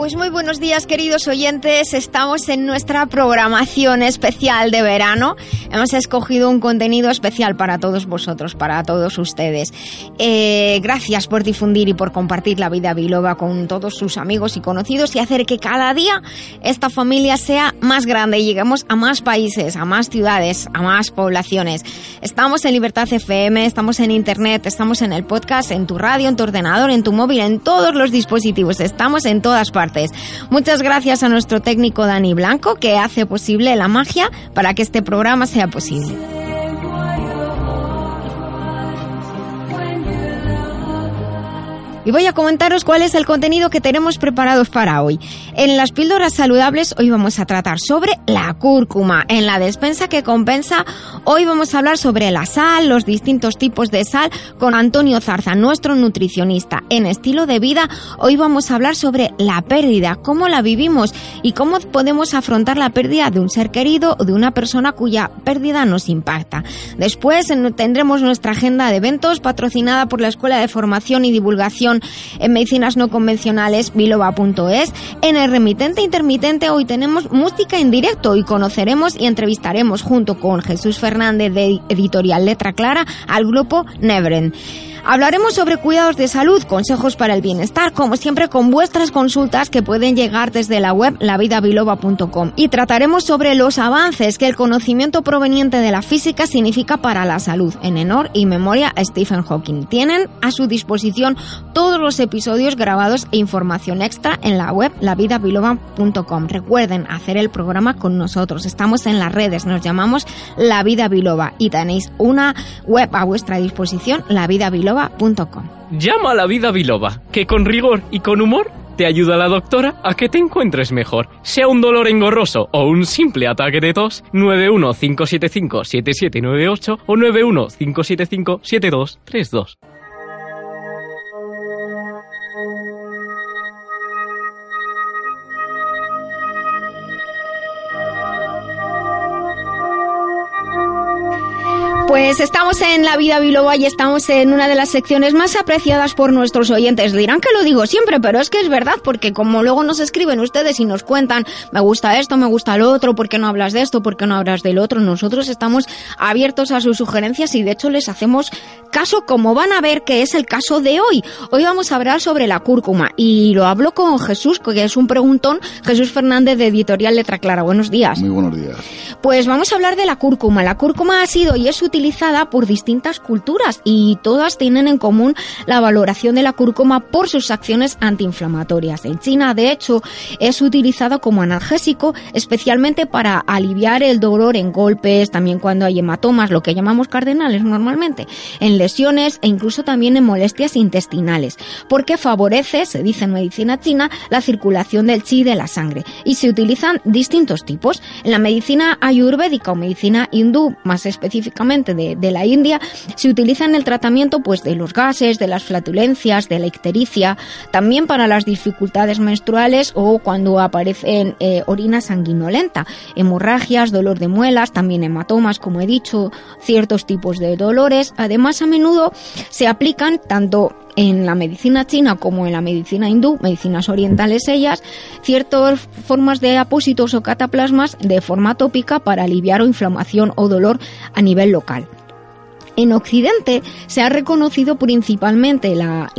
Pues muy buenos días queridos oyentes, estamos en nuestra programación especial de verano. Hemos escogido un contenido especial para todos vosotros, para todos ustedes. Eh, gracias por difundir y por compartir la vida biloba con todos sus amigos y conocidos y hacer que cada día esta familia sea más grande y lleguemos a más países, a más ciudades, a más poblaciones. Estamos en Libertad FM, estamos en Internet, estamos en el podcast, en tu radio, en tu ordenador, en tu móvil, en todos los dispositivos, estamos en todas partes. Muchas gracias a nuestro técnico Dani Blanco que hace posible la magia para que este programa sea posible. Y voy a comentaros cuál es el contenido que tenemos preparados para hoy. En las píldoras saludables hoy vamos a tratar sobre la cúrcuma. En la despensa que compensa hoy vamos a hablar sobre la sal, los distintos tipos de sal con Antonio Zarza, nuestro nutricionista. En estilo de vida hoy vamos a hablar sobre la pérdida, cómo la vivimos y cómo podemos afrontar la pérdida de un ser querido o de una persona cuya pérdida nos impacta. Después tendremos nuestra agenda de eventos patrocinada por la Escuela de Formación y Divulgación en medicinas no convencionales biloba.es. En el remitente intermitente hoy tenemos música en directo y conoceremos y entrevistaremos junto con Jesús Fernández de Editorial Letra Clara al grupo Nevren. Hablaremos sobre cuidados de salud, consejos para el bienestar, como siempre con vuestras consultas que pueden llegar desde la web lavidabiloba.com. Y trataremos sobre los avances que el conocimiento proveniente de la física significa para la salud, en honor y memoria a Stephen Hawking. Tienen a su disposición todos los episodios grabados e información extra en la web lavidabiloba.com. Recuerden hacer el programa con nosotros. Estamos en las redes, nos llamamos La Vida Biloba y tenéis una web a vuestra disposición, La Vida Biloba Llama a la vida biloba, que con rigor y con humor te ayuda la doctora a que te encuentres mejor. Sea un dolor engorroso o un simple ataque de tos, 915757798 o 915757232. Pues estamos en La Vida Biloba y estamos en una de las secciones más apreciadas por nuestros oyentes. Dirán que lo digo siempre, pero es que es verdad, porque como luego nos escriben ustedes y nos cuentan, me gusta esto, me gusta lo otro, ¿por qué no hablas de esto? ¿Por qué no hablas del otro? Nosotros estamos abiertos a sus sugerencias y de hecho les hacemos caso como van a ver que es el caso de hoy. Hoy vamos a hablar sobre la cúrcuma y lo hablo con Jesús, que es un preguntón, Jesús Fernández de Editorial Letra Clara. Buenos días. Muy buenos días. Pues vamos a hablar de la cúrcuma. La cúrcuma ha sido y es utilizada por distintas culturas y todas tienen en común la valoración de la cúrcuma por sus acciones antiinflamatorias. En China, de hecho, es utilizado como analgésico, especialmente para aliviar el dolor en golpes, también cuando hay hematomas, lo que llamamos cardenales normalmente, en lesiones e incluso también en molestias intestinales, porque favorece, se dice en medicina china, la circulación del chi de la sangre. Y se utilizan distintos tipos. En la medicina ayurvédica o medicina hindú, más específicamente, de, la India, se utiliza en el tratamiento pues, de los gases, de las flatulencias, de la ictericia, también para las dificultades menstruales o cuando aparecen eh, orina sanguinolenta, hemorragias, dolor de muelas, también hematomas, como he dicho, ciertos tipos de dolores. Además, menudo se aplican tanto en la medicina china como en la medicina hindú, medicinas orientales ellas, ciertas formas de apósitos o cataplasmas de forma tópica para aliviar o inflamación o dolor a nivel local. En Occidente se ha reconocido principalmente la,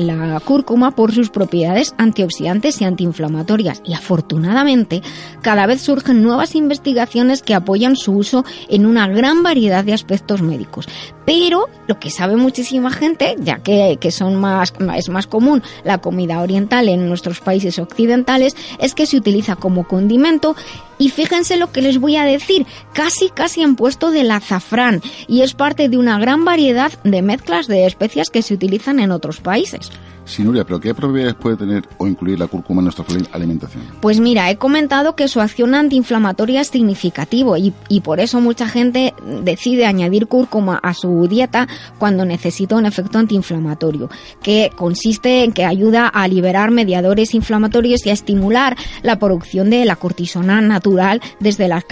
cúrcuma por sus propiedades antioxidantes y antiinflamatorias y afortunadamente cada vez surgen nuevas investigaciones que apoyan su uso en una gran variedad de aspectos médicos. Pero lo que sabe muchísima gente, ya que, son más, es más común la comida oriental en nuestros países occidentales, es que se utiliza como condimento y fíjense lo que les voy a decir, casi casi en puesto del azafrán y es parte de una gran variedad de mezclas de especias que se utilizan en otros países. Sinuria, pero ¿qué probabilidades puede tener o incluir la cúrcuma en nuestra alimentación? Pues mira, he comentado que su acción antiinflamatoria es significativo y, y por eso mucha gente decide añadir cúrcuma a su dieta cuando necesita un efecto antiinflamatorio, que consiste en que ayuda a liberar mediadores inflamatorios y a estimular la producción de la cortisona natural desde las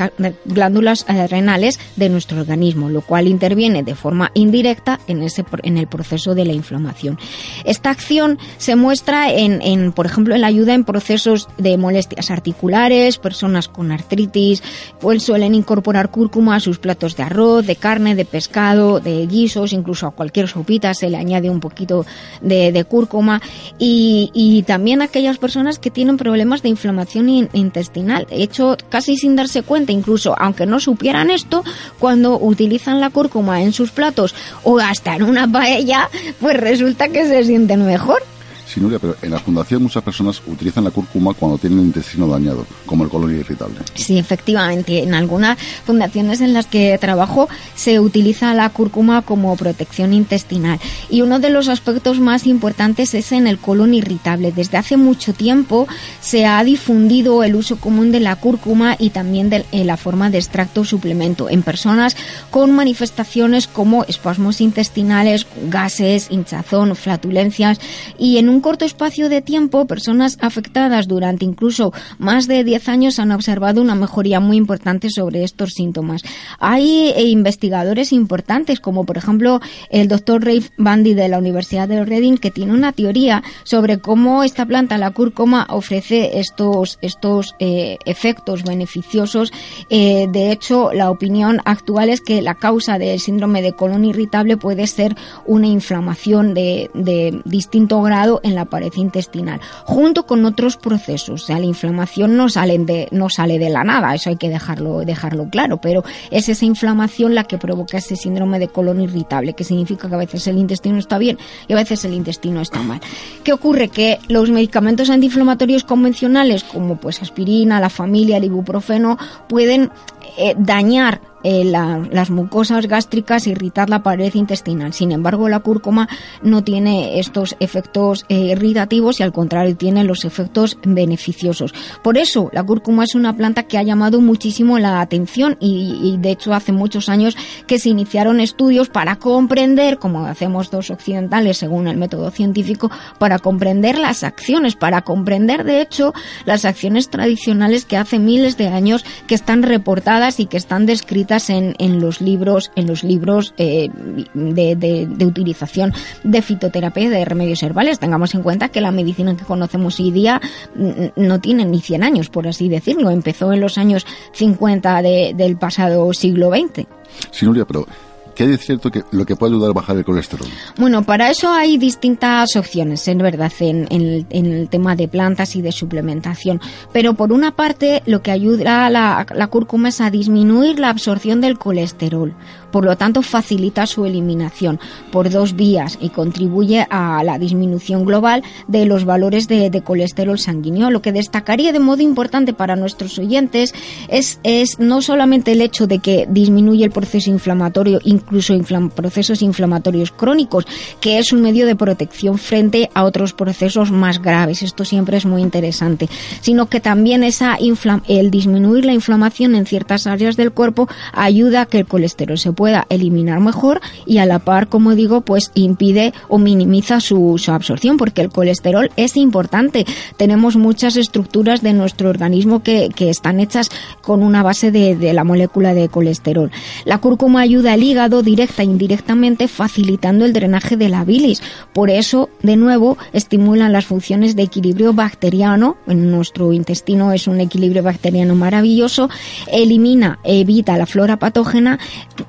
glándulas eh, renales de nuestro organismo, lo cual interviene de forma indirecta en, ese, en el proceso de la inflamación. Esta acción se muestra en, en, por ejemplo, en la ayuda en procesos de molestias articulares, personas con artritis, pues suelen incorporar cúrcuma a sus platos de arroz, de carne, de pescado, de guisos, incluso a cualquier sopita se le añade un poquito de, cúrcuma y, y, también aquellas personas que tienen problemas de inflamación intestinal. De hecho, casi sin darse cuenta, incluso aunque no supieran esto, cuando utilizan la cúrcuma en sus platos o hasta en una paella, pues resulta que se sienten mejor. Sinuria, pero en la fundación muchas personas utilizan la cúrcuma cuando tienen el intestino dañado, como el colon irritable. Sí, efectivamente. En algunas fundaciones en las que trabajo se utiliza la cúrcuma como protección intestinal. Y uno de los aspectos más importantes es en el colon irritable. Desde hace mucho tiempo se ha difundido el uso común de la cúrcuma y también de la forma de extracto suplemento en personas con manifestaciones como espasmos intestinales, gases, hinchazón, flatulencias y en un corto espacio de tiempo, personas afectadas durante incluso más de 10 años han observado una mejoría muy importante sobre estos síntomas. Hay eh, investigadores importantes, como por ejemplo el doctor Rafe Bandy de la Universidad de Reading, que tiene una teoría sobre cómo esta planta, la cúrcuma, ofrece estos, estos eh, efectos beneficiosos. Eh, de hecho, la opinión actual es que la causa del síndrome de colon irritable puede ser una inflamación de, de distinto grado la pared intestinal, junto con otros procesos. O sea, la inflamación no sale de, no sale de la nada, eso hay que dejarlo, dejarlo claro, pero es esa inflamación la que provoca ese síndrome de colon irritable, que significa que a veces el intestino está bien y a veces el intestino está mal. ¿Qué ocurre? Que los medicamentos antiinflamatorios convencionales, como pues aspirina, la familia, el ibuprofeno, pueden eh, dañar eh, las mucosas gástricas, irritar la pared intestinal. Sin embargo, la cúrcuma no tiene estos efectos eh, irritativos y al contrario tiene los efectos beneficiosos. Por eso, la cúrcuma es una planta que ha llamado muchísimo la atención y, de hecho hace muchos años que se iniciaron estudios para comprender, como hacemos dos occidentales según el método científico, para comprender las acciones, para comprender de hecho las acciones tradicionales que hace miles de años que están reportadas y que están descritas en, los libros, en los libros eh, de, utilización de fitoterapia de remedios herbales. Tengamos en cuenta que la medicina que conocemos hoy día no tiene ni 100 años, por así decirlo. Empezó en los años 50 del pasado siglo XX. Sí, Nuria, pero ¿Qué hay de cierto que lo que puede ayudar a bajar el colesterol? Bueno, para eso hay distintas opciones, en verdad, en, el tema de plantas y de suplementación. Pero por una parte, lo que ayuda a la cúrcuma es a disminuir la absorción del colesterol por lo tanto facilita su eliminación por dos vías y contribuye a la disminución global de los valores de, colesterol sanguíneo. Lo que destacaría de modo importante para nuestros oyentes es, no solamente el hecho de que disminuye el proceso inflamatorio, incluso procesos inflamatorios crónicos, que es un medio de protección frente a otros procesos más graves. Esto siempre es muy interesante, sino que también esa el disminuir la inflamación en ciertas áreas del cuerpo ayuda a que el colesterol se pueda eliminar mejor y a la par, como digo, pues impide o minimiza su, absorción porque el colesterol es importante. Tenemos muchas estructuras de nuestro organismo que, están hechas con una base de, la molécula de colesterol. La cúrcuma ayuda al hígado directa e indirectamente facilitando el drenaje de la bilis. Por eso, de nuevo, estimulan las funciones de equilibrio bacteriano. En nuestro intestino es un equilibrio bacteriano maravilloso. Elimina, evita la flora patógena.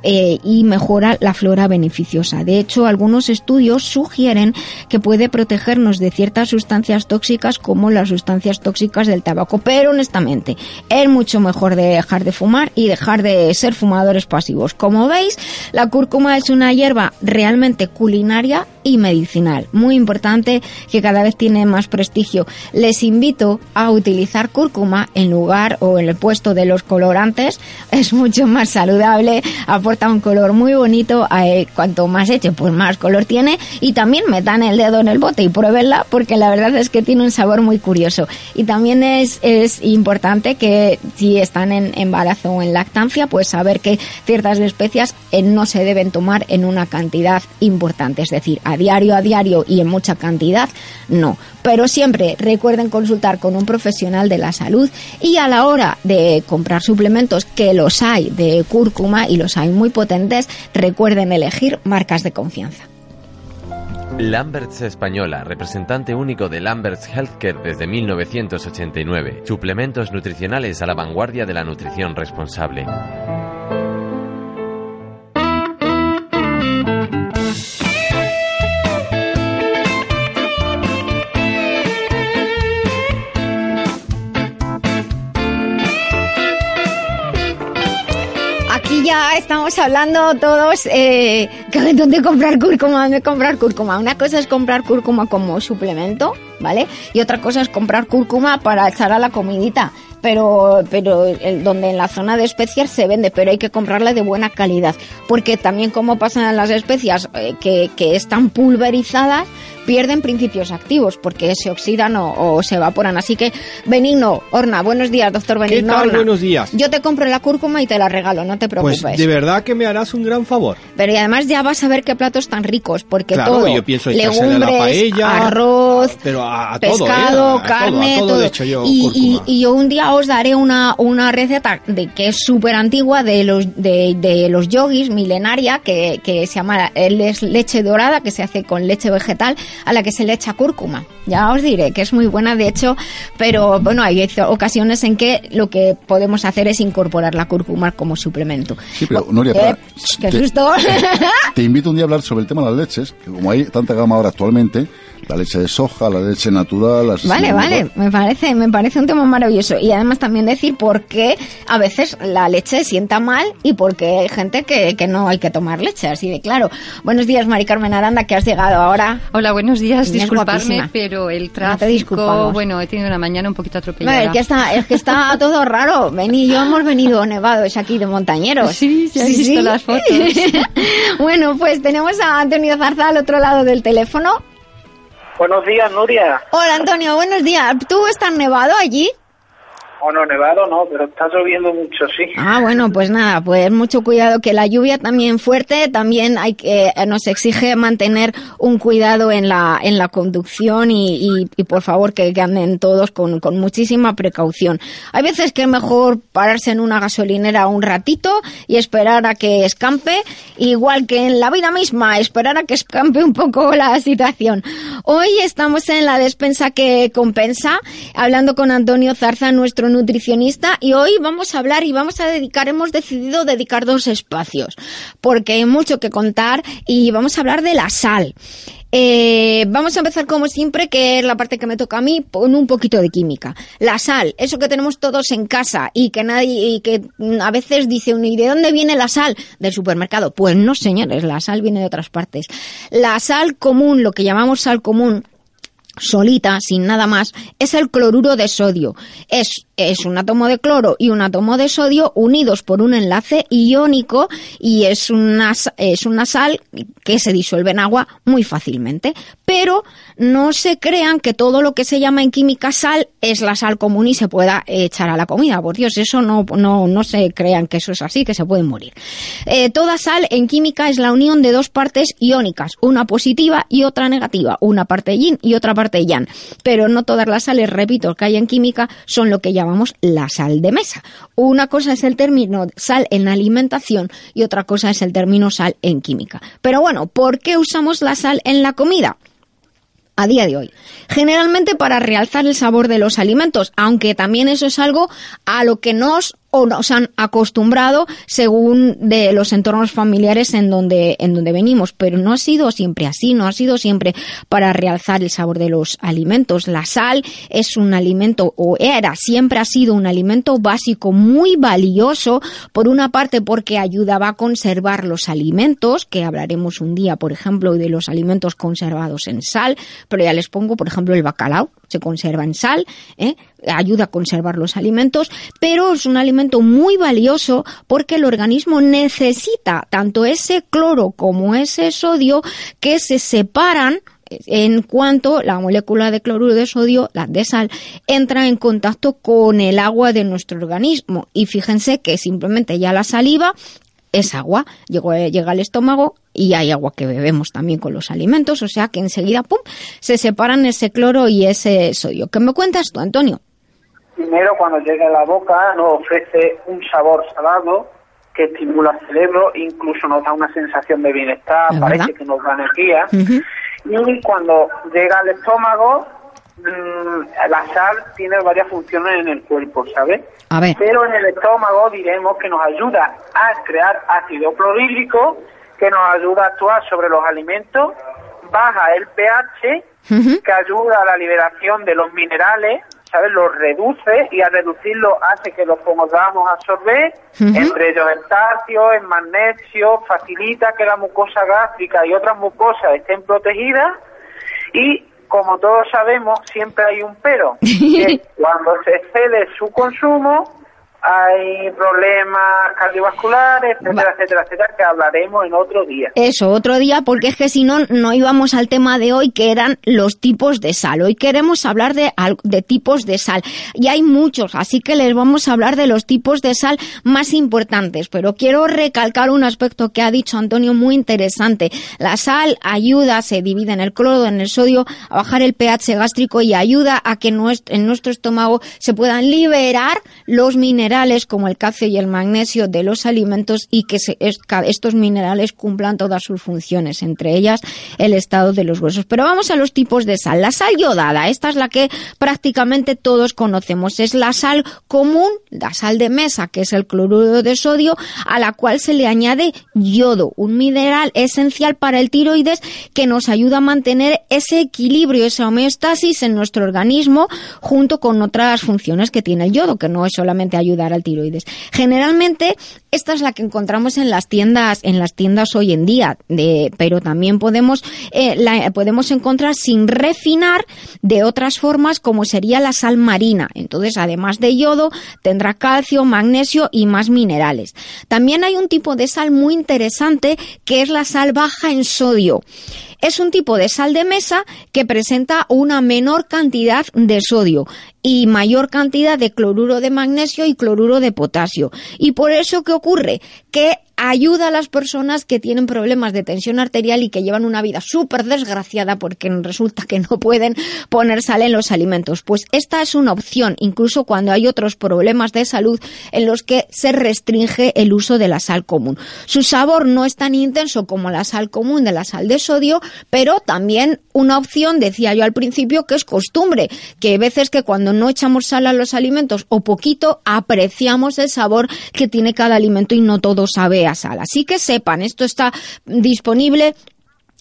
Eh, y mejora la flora beneficiosa. De hecho, algunos estudios sugieren que puede protegernos de ciertas sustancias tóxicas como las sustancias tóxicas del tabaco, pero honestamente es mucho mejor dejar de fumar y dejar de ser fumadores pasivos. Como veis, la cúrcuma es una hierba realmente culinaria y medicinal. Muy importante que cada vez tiene más prestigio. Les invito a utilizar cúrcuma en lugar o en el puesto de los colorantes. Es mucho más saludable, aporta un color muy bonito. Eh, cuanto más eche, pues más color tiene. Y también metan el dedo en el bote y pruébenla porque la verdad es que tiene un sabor muy curioso. Y también es, es importante que si están en embarazo o en lactancia, pues saber que ciertas especias eh, no se deben tomar en una cantidad importante. Es decir, a diario, a diario y en mucha cantidad, no. Pero siempre recuerden consultar con un profesional de la salud y a la hora de comprar suplementos, que los hay de cúrcuma y los hay muy potentes, recuerden elegir marcas de confianza. Lamberts Española, representante único de Lamberts Healthcare desde 1989. Suplementos nutricionales a la vanguardia de la nutrición responsable. Estamos hablando todos eh, dónde comprar cúrcuma, dónde comprar cúrcuma. Una cosa es comprar cúrcuma como suplemento, ¿vale? Y otra cosa es comprar cúrcuma para echar a la comidita. Pero, pero donde en la zona de especias se vende, pero hay que comprarla de buena calidad. Porque también como pasan las especias eh, que, que están pulverizadas, pierden principios activos porque se oxidan o, se evaporan. Así que, Benigno, Orna, buenos días, doctor Benigno. ¿Qué tal? Buenos días. Yo te compro la cúrcuma y te la regalo, no te preocupes. Pues de verdad que me harás un gran favor. Pero y además ya vas a ver qué platos tan ricos, porque claro, todo, yo pienso legumbres, la paella, arroz, pero a, pescado, todo, ¿eh? carne, todo, todo. Hecho yo, y, y, yo un día os daré una, una receta de que es súper antigua de los de, de los yogis milenaria que, que se llama es leche dorada que se hace con leche vegetal a la que se le echa cúrcuma. Ya os diré que es muy buena, de hecho, pero bueno, hay ocasiones en que lo que podemos hacer es incorporar la cúrcuma como suplemento. Sí, pero Noria, eh, ¡Qué susto! Te invito un día a hablar sobre el tema de las leches, que como hay tanta gama ahora actualmente, la leche de soja, la leche natural. Las vale, vale, me parece, me parece un tema maravilloso. Y además también decir por qué a veces la leche sienta mal y por qué hay gente que, que no hay que tomar leche, así de claro. Buenos días, Mari Carmen Aranda, que has llegado ahora. Hola, buenos días, disculparme, pero el tráfico, bueno, he tenido una mañana un poquito atropellada. es que está, es que está todo raro. Ven y yo hemos venido nevados aquí de montañeros. Sí, ya he visto las fotos. bueno, pues tenemos a Antonio Zarza al otro lado del teléfono. Buenos días, Nuria. Hola, Antonio, buenos días. ¿Tú estás nevado allí? O no, nevado no, pero está lloviendo mucho, sí. Ah, bueno, pues nada, pues mucho cuidado, que la lluvia también fuerte, también hay que, eh, nos exige mantener un cuidado en la, en la conducción y, y, por favor que, anden todos con, con, muchísima precaución. Hay veces que es mejor pararse en una gasolinera un ratito y esperar a que escampe, igual que en la vida misma, esperar a que escampe un poco la situación. Hoy estamos en la despensa que compensa, hablando con Antonio Zarza, nuestro nutricionista y hoy vamos a hablar y vamos a dedicar, hemos decidido dedicar dos espacios porque hay mucho que contar y vamos a hablar de la sal. Eh, vamos a empezar como siempre, que es la parte que me toca a mí, con un poquito de química. La sal, eso que tenemos todos en casa y que nadie, y que a veces dice uno, ¿y de dónde viene la sal? Del supermercado. Pues no, señores, la sal viene de otras partes. La sal común, lo que llamamos sal común, solita, sin nada más, es el cloruro de sodio. Es, es un átomo de cloro y un átomo de sodio unidos por un enlace iónico y es una, es una sal que se disuelve en agua muy fácilmente. Pero no se crean que todo lo que se llama en química sal es la sal común y se pueda echar a la comida. Por Dios, eso no, no, no se crean que eso es así, que se pueden morir. Eh, toda sal en química es la unión de dos partes iónicas, una positiva y otra negativa, una parte yin y otra parte pero no todas las sales, repito, que hay en química son lo que llamamos la sal de mesa. Una cosa es el término sal en alimentación y otra cosa es el término sal en química. Pero bueno, ¿por qué usamos la sal en la comida? A día de hoy. Generalmente para realzar el sabor de los alimentos, aunque también eso es algo a lo que nos o nos han acostumbrado según de los entornos familiares en donde, en donde venimos. Pero no ha sido siempre así, no ha sido siempre para realzar el sabor de los alimentos. La sal es un alimento, o era, siempre ha sido un alimento básico muy valioso, por una parte porque ayudaba a conservar los alimentos, que hablaremos un día, por ejemplo, de los alimentos conservados en sal, pero ya les pongo, por ejemplo, el bacalao, se conserva en sal, ¿eh? Ayuda a conservar los alimentos, pero es un alimento muy valioso porque el organismo necesita tanto ese cloro como ese sodio que se separan en cuanto la molécula de cloruro de sodio, la de sal, entra en contacto con el agua de nuestro organismo. Y fíjense que simplemente ya la saliva es agua, llega al estómago y hay agua que bebemos también con los alimentos, o sea que enseguida, ¡pum!, se separan ese cloro y ese sodio. ¿Qué me cuentas tú, Antonio? Primero, cuando llega a la boca, nos ofrece un sabor salado que estimula el cerebro, incluso nos da una sensación de bienestar, parece que nos da energía. Y cuando llega al estómago, Mm, la sal tiene varias funciones en el cuerpo, ¿sabes? Pero en el estómago diremos que nos ayuda a crear ácido clorhídrico, que nos ayuda a actuar sobre los alimentos, baja el pH, que ayuda a la liberación de los minerales, ¿sabes? Los reduce y al reducirlo hace que los podamos absorber, entre ellos el calcio, el magnesio, facilita que la mucosa gástrica y otras mucosas estén protegidas y como todos sabemos, siempre hay un pero, que cuando se excede su consumo, hay problemas cardiovasculares, etcétera, etcétera, etcétera, que hablaremos en otro día. Eso, otro día, porque es que si no, no íbamos al tema de hoy, que eran los tipos de sal. Hoy queremos hablar de, de tipos de sal. Y hay muchos, así que les vamos a hablar de los tipos de sal más importantes. Pero quiero recalcar un aspecto que ha dicho Antonio muy interesante. La sal ayuda, se divide en el cloro, en el sodio, a bajar el pH gástrico y ayuda a que en nuestro estómago se puedan liberar los minerales como el calcio y el magnesio de los alimentos y que estos minerales cumplan todas sus funciones, entre ellas el estado de los huesos. Pero vamos a los tipos de sal. La sal yodada, esta es la que prácticamente todos conocemos. Es la sal común, la sal de mesa, que es el cloruro de sodio, a la cual se le añade yodo, un mineral esencial para el tiroides que nos ayuda a mantener ese equilibrio, esa homeostasis en nuestro organismo junto con otras funciones que tiene el yodo, que no es solamente ayuda al tiroides. Generalmente esta es la que encontramos en las tiendas, en las tiendas hoy en día, de, pero también podemos, eh, la, podemos encontrar sin refinar de otras formas como sería la sal marina. Entonces, además de yodo, tendrá calcio, magnesio y más minerales. También hay un tipo de sal muy interesante que es la sal baja en sodio. Es un tipo de sal de mesa que presenta una menor cantidad de sodio y mayor cantidad de cloruro de magnesio y cloruro de potasio. Y por eso, ¿qué ocurre? Que ayuda a las personas que tienen problemas de tensión arterial y que llevan una vida súper desgraciada porque resulta que no pueden poner sal en los alimentos. Pues esta es una opción, incluso cuando hay otros problemas de salud en los que se restringe el uso de la sal común. Su sabor no es tan intenso como la sal común de la sal de sodio, pero también una opción, decía yo al principio, que es costumbre, que hay veces que cuando no echamos sal a los alimentos o poquito, apreciamos el sabor que tiene cada alimento y no todo sabe sal. Así que sepan, esto está disponible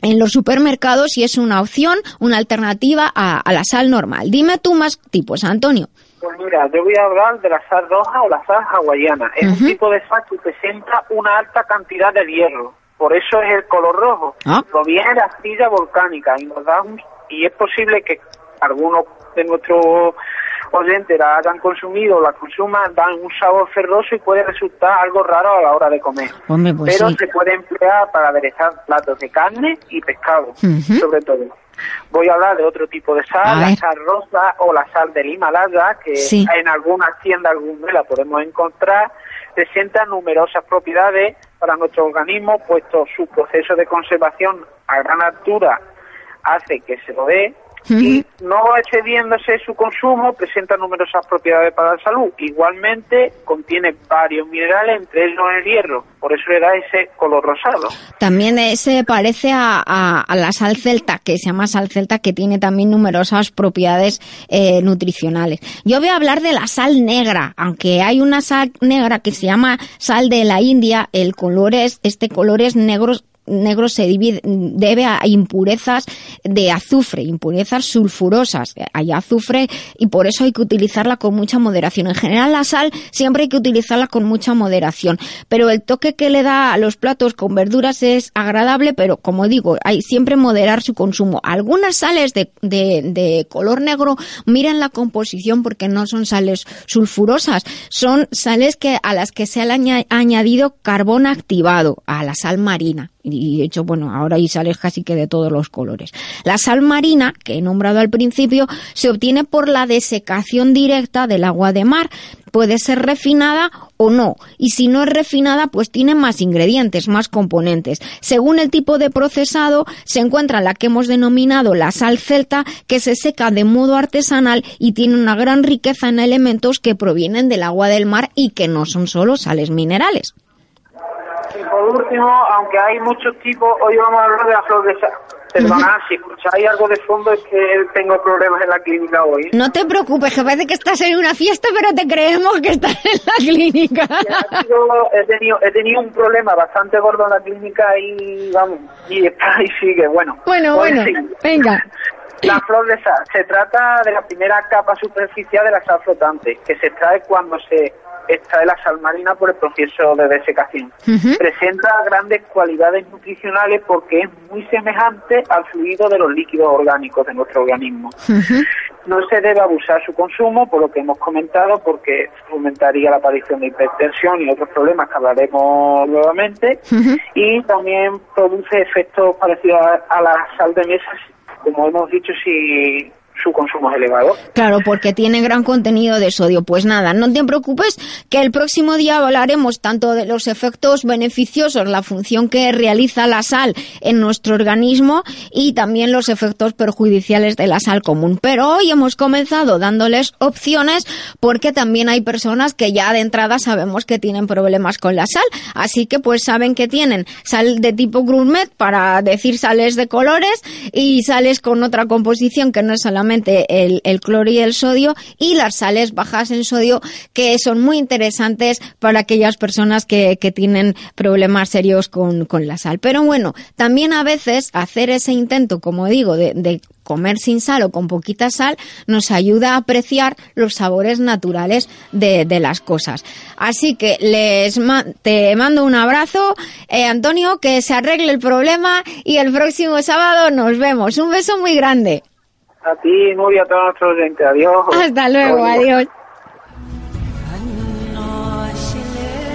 en los supermercados y es una opción, una alternativa a, la sal normal. Dime tú más tipos, Antonio. Pues mira, yo voy a hablar de la sal roja o la sal hawaiana. Es un tipo de sal que presenta una alta cantidad de hierro. Por eso es el color rojo. Ah. Proviene de astilla volcánica y nos da y es posible que algunos de nuestros oyentes la hayan consumido la consuman, dan un sabor ferroso y puede resultar algo raro a la hora de comer. Pues Pero se puede emplear para aderezar platos de carne y pescado, sobre todo. Voy a hablar de otro tipo de sal, la sal rosa o la sal del Himalaya, que en algunas tiendas alguna la podemos encontrar, presenta numerosas propiedades para nuestro organismo, puesto su proceso de conservación a gran altura hace que se lo dé y no excediéndose su consumo presenta numerosas propiedades para la salud. Igualmente contiene varios minerales, entre ellos el hierro, por eso le da ese color rosado. También se parece a, la sal celta, que se llama sal celta, que tiene también numerosas propiedades eh, nutricionales. Yo voy a hablar de la sal negra, aunque hay una sal negra que se llama sal de la India, el color es, este color es negro negro se debe a impurezas de azufre, impurezas sulfurosas. Hay azufre y por eso hay que utilizarla con mucha moderación. En general la sal siempre hay que utilizarla con mucha moderación, pero el toque que le da a los platos con verduras es agradable, pero como digo, hay siempre moderar su consumo. Algunas sales de, color negro, miren la composición porque no son sales sulfurosas, son sales que a las que se ha añadido carbón activado a la sal marina y de hecho, bueno, ahora hay sales casi que de todos los colores. La sal marina, que he nombrado al principio, se obtiene por la desecación directa del agua de mar. Puede ser refinada o no, y si no es refinada, pues tiene más ingredientes, más componentes. Según el tipo de procesado, se encuentra la que hemos denominado la sal celta, que se seca de modo artesanal y tiene una gran riqueza en elementos que provienen del agua del mar y que no son solo sales minerales. Y por último, aunque hay muchos tipos, hoy vamos a hablar de la flor de sal. Perdona, si escucháis algo de fondo es que tengo problemas en la clínica hoy. No te preocupes, que parece que estás en una fiesta, pero te creemos que estás en la clínica. he, tenido, he tenido un problema bastante gordo en la clínica y vamos, y, y sigue, bueno. Bueno, pues bueno, venga. La flor de sal se trata de la primera capa superficial de la sal flotante, que se extrae cuando se extrae la sal marina por el proceso de desecación. Presenta grandes cualidades nutricionales porque es muy semejante al fluido de los líquidos orgánicos de nuestro organismo. No se debe abusar su consumo, por lo que hemos comentado, porque fomentaría la aparición de hipertensión y otros problemas que hablaremos nuevamente. Y también produce efectos parecidos a la sal de mesa como hemos dicho, si su consumo es elevado. Claro, porque tiene gran contenido de sodio. Pues nada, no te preocupes que el próximo día hablaremos tanto de los efectos beneficiosos, la función que realiza la sal en nuestro organismo y también los efectos perjudiciales de la sal común. Pero hoy hemos comenzado dándoles opciones porque también hay personas que ya de entrada sabemos que tienen problemas con la sal. Así que pues saben que tienen sal de tipo gourmet para decir sales de colores y sales con otra composición que no es solamente el, cloro y el sodio y las sales bajas en sodio que son muy interesantes para aquellas personas que, tienen problemas serios con, la sal. Pero bueno, también a veces hacer ese intento, como digo, de, comer sin sal o con poquita sal nos ayuda a apreciar los sabores naturales de, las cosas. Así que les te mando un abrazo, eh, Antonio, que se arregle el problema y el próximo sábado nos vemos. Un beso muy grande. A ti, Nuria, a todos nuestros oyentes. Adiós. Hasta luego, adiós.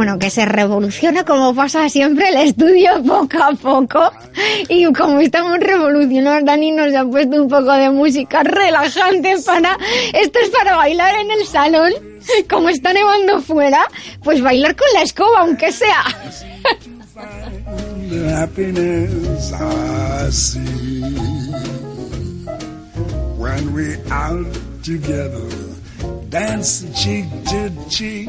Bueno, que se revoluciona como pasa siempre el estudio poco a poco. Y como estamos revolucionando, Dani nos ha puesto un poco de música relajante para... Esto es para bailar en el salón. Como está nevando fuera, pues bailar con la escoba, aunque sea. when we out together, dance cheek to cheek.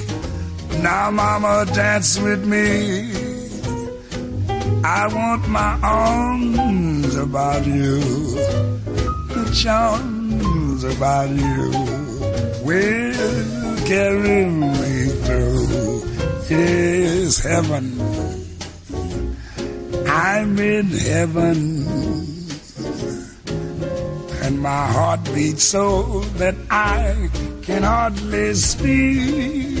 Now, mama, dance with me. I want my arms about you, the charms about you will carry me through. Yes, heaven. I'm in heaven. And my heart beats so that I can hardly speak.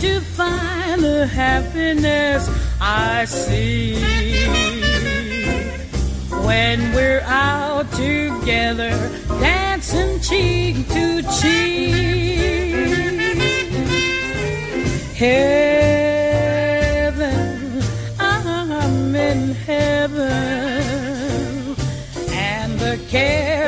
To find the happiness I see when we're out together, dancing cheek to cheek. Heaven, I'm in heaven, and the cares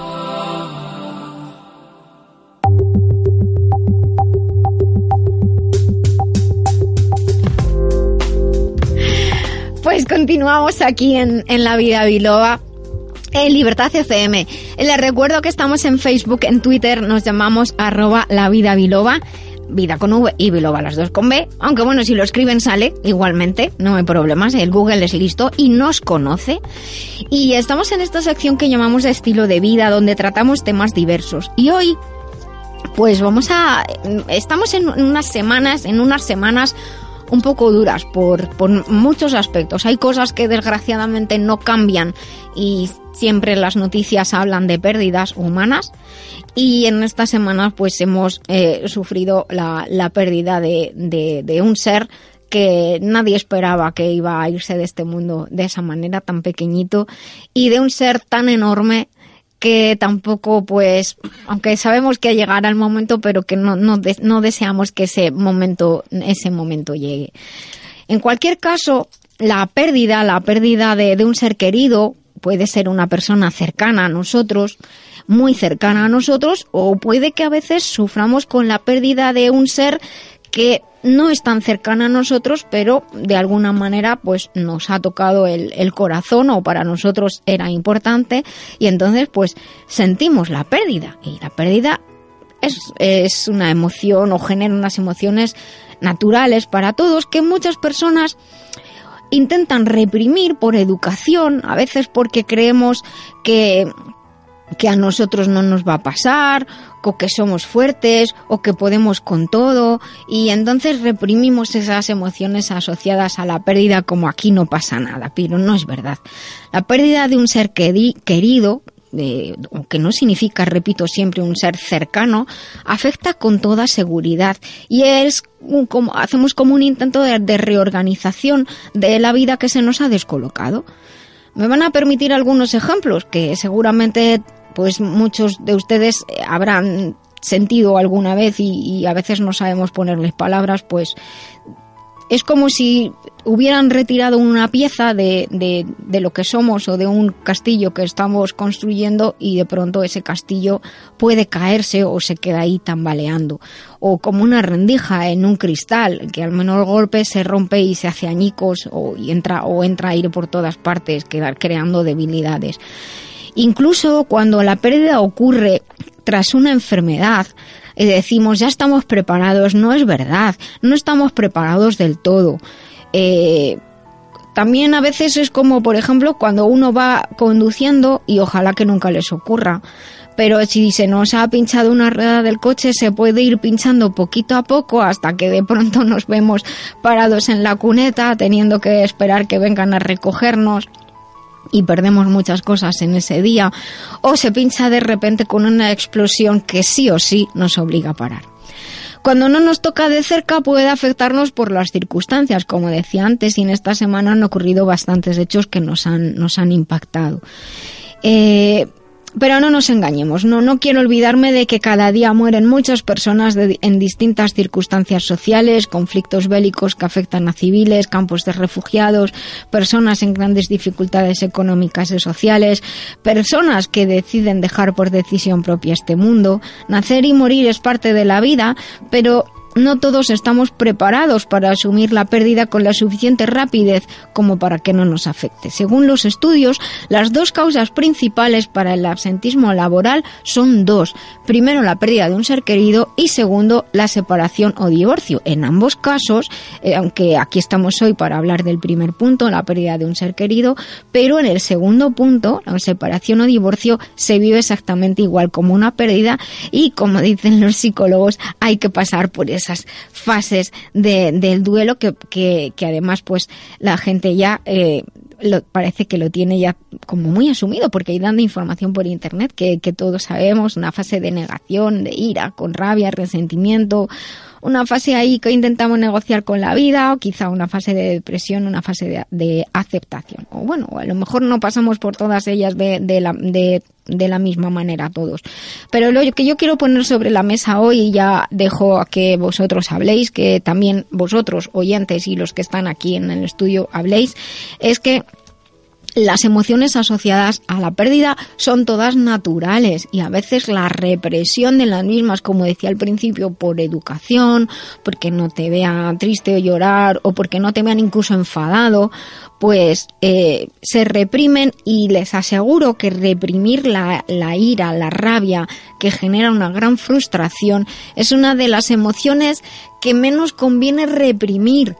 Continuamos aquí en, en La Vida Biloba. En Libertad FM. Les recuerdo que estamos en Facebook, en Twitter, nos llamamos arroba la vida biloba. Vida con V y biloba las dos con B. Aunque bueno, si lo escriben sale igualmente, no hay problemas. El Google es listo y nos conoce. Y estamos en esta sección que llamamos estilo de vida, donde tratamos temas diversos. Y hoy pues vamos a estamos en unas semanas, en unas semanas un poco duras por, por muchos aspectos. Hay cosas que desgraciadamente no cambian y siempre las noticias hablan de pérdidas humanas y en esta semana pues hemos eh, sufrido la, la pérdida de, de, de un ser que nadie esperaba que iba a irse de este mundo de esa manera tan pequeñito y de un ser tan enorme que tampoco, pues, aunque sabemos que llegará el momento, pero que no, no, no deseamos que ese momento, ese momento llegue. En cualquier caso, la pérdida, la pérdida de, de un ser querido, puede ser una persona cercana a nosotros, muy cercana a nosotros, o puede que a veces suframos con la pérdida de un ser que no es tan cercana a nosotros, pero de alguna manera pues nos ha tocado el, el, corazón o para nosotros era importante y entonces pues sentimos la pérdida. Y la pérdida es, es una emoción o genera unas emociones naturales para todos que muchas personas intentan reprimir por educación, a veces porque creemos que que a nosotros no nos va a pasar, o que somos fuertes, o que podemos con todo, y entonces reprimimos esas emociones asociadas a la pérdida como aquí no pasa nada, pero no es verdad. La pérdida de un ser querido, eh, que no significa, repito siempre, un ser cercano, afecta con toda seguridad y es como hacemos como un intento de reorganización de la vida que se nos ha descolocado. Me van a permitir algunos ejemplos que seguramente pues muchos de ustedes eh, habrán sentido alguna vez y, a veces no sabemos ponerles palabras, pues es como si hubieran retirado una pieza de, de, de, lo que somos o de un castillo que estamos construyendo y de pronto ese castillo puede caerse o se queda ahí tambaleando. O como una rendija en un cristal que al menor golpe se rompe y se hace añicos o, y entra, o entra aire por todas partes, creando debilidades. Incluso cuando la pérdida ocurre tras una enfermedad, y decimos ya estamos preparados, no es verdad, no estamos preparados del todo. Eh, también a veces es como, por ejemplo, cuando uno va conduciendo, y ojalá que nunca les ocurra, pero si se nos ha pinchado una rueda del coche, se puede ir pinchando poquito a poco hasta que de pronto nos vemos parados en la cuneta, teniendo que esperar que vengan a recogernos y perdemos muchas cosas en ese día, o se pincha de repente con una explosión que sí o sí nos obliga a parar. Cuando no nos toca de cerca puede afectarnos por las circunstancias, como decía antes, y en esta semana han ocurrido bastantes hechos que nos han, nos han impactado. Eh, pero no nos engañemos, no, no quiero olvidarme de que cada día mueren muchas personas en distintas circunstancias sociales, conflictos bélicos que afectan a civiles, campos de refugiados, personas en grandes dificultades económicas y sociales, personas que deciden dejar por decisión propia este mundo. Nacer y morir es parte de la vida, pero no todos estamos preparados para asumir la pérdida con la suficiente rapidez como para que no nos afecte. Según los estudios, las dos causas principales para el absentismo laboral son dos. Primero, la pérdida de un ser querido y segundo, la separación o divorcio. En ambos casos, eh, aunque aquí estamos hoy para hablar del primer punto, la pérdida de un ser querido, pero en el segundo punto, la separación o divorcio, se vive exactamente igual como una pérdida y, como dicen los psicólogos, hay que pasar por eso esas fases de, del duelo que, que, además pues la gente ya eh, lo, parece que lo tiene ya como muy asumido porque hay dando información por internet que, que todos sabemos, una fase de negación, de ira, con rabia, resentimiento, una fase ahí que intentamos negociar con la vida o quizá una fase de depresión, una fase de, de aceptación. O bueno, a lo mejor no pasamos por todas ellas de, de, la, de, de la misma manera todos. Pero lo que yo quiero poner sobre la mesa hoy y ya dejo a que vosotros habléis, que también vosotros oyentes y los que están aquí en el estudio habléis, es que las emociones asociadas a la pérdida son todas naturales y a veces la represión de las mismas, como decía al principio, por educación, porque no te vean triste o llorar o porque no te vean incluso enfadado, pues eh, se reprimen y les aseguro que reprimir la, la ira, la rabia, que genera una gran frustración, es una de las emociones que menos conviene reprimir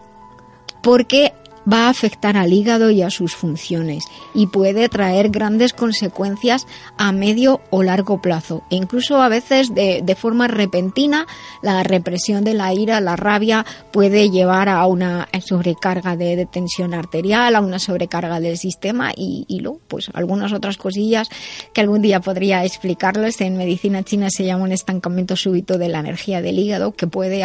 porque va a afectar al hígado y a sus funciones y puede traer grandes consecuencias a medio o largo plazo. E incluso a veces de, de, forma repentina la represión de la ira, la rabia puede llevar a una sobrecarga de, tensión arterial, a una sobrecarga del sistema y, y, luego pues algunas otras cosillas que algún día podría explicarles. En medicina china se llama un estancamiento súbito de la energía del hígado que puede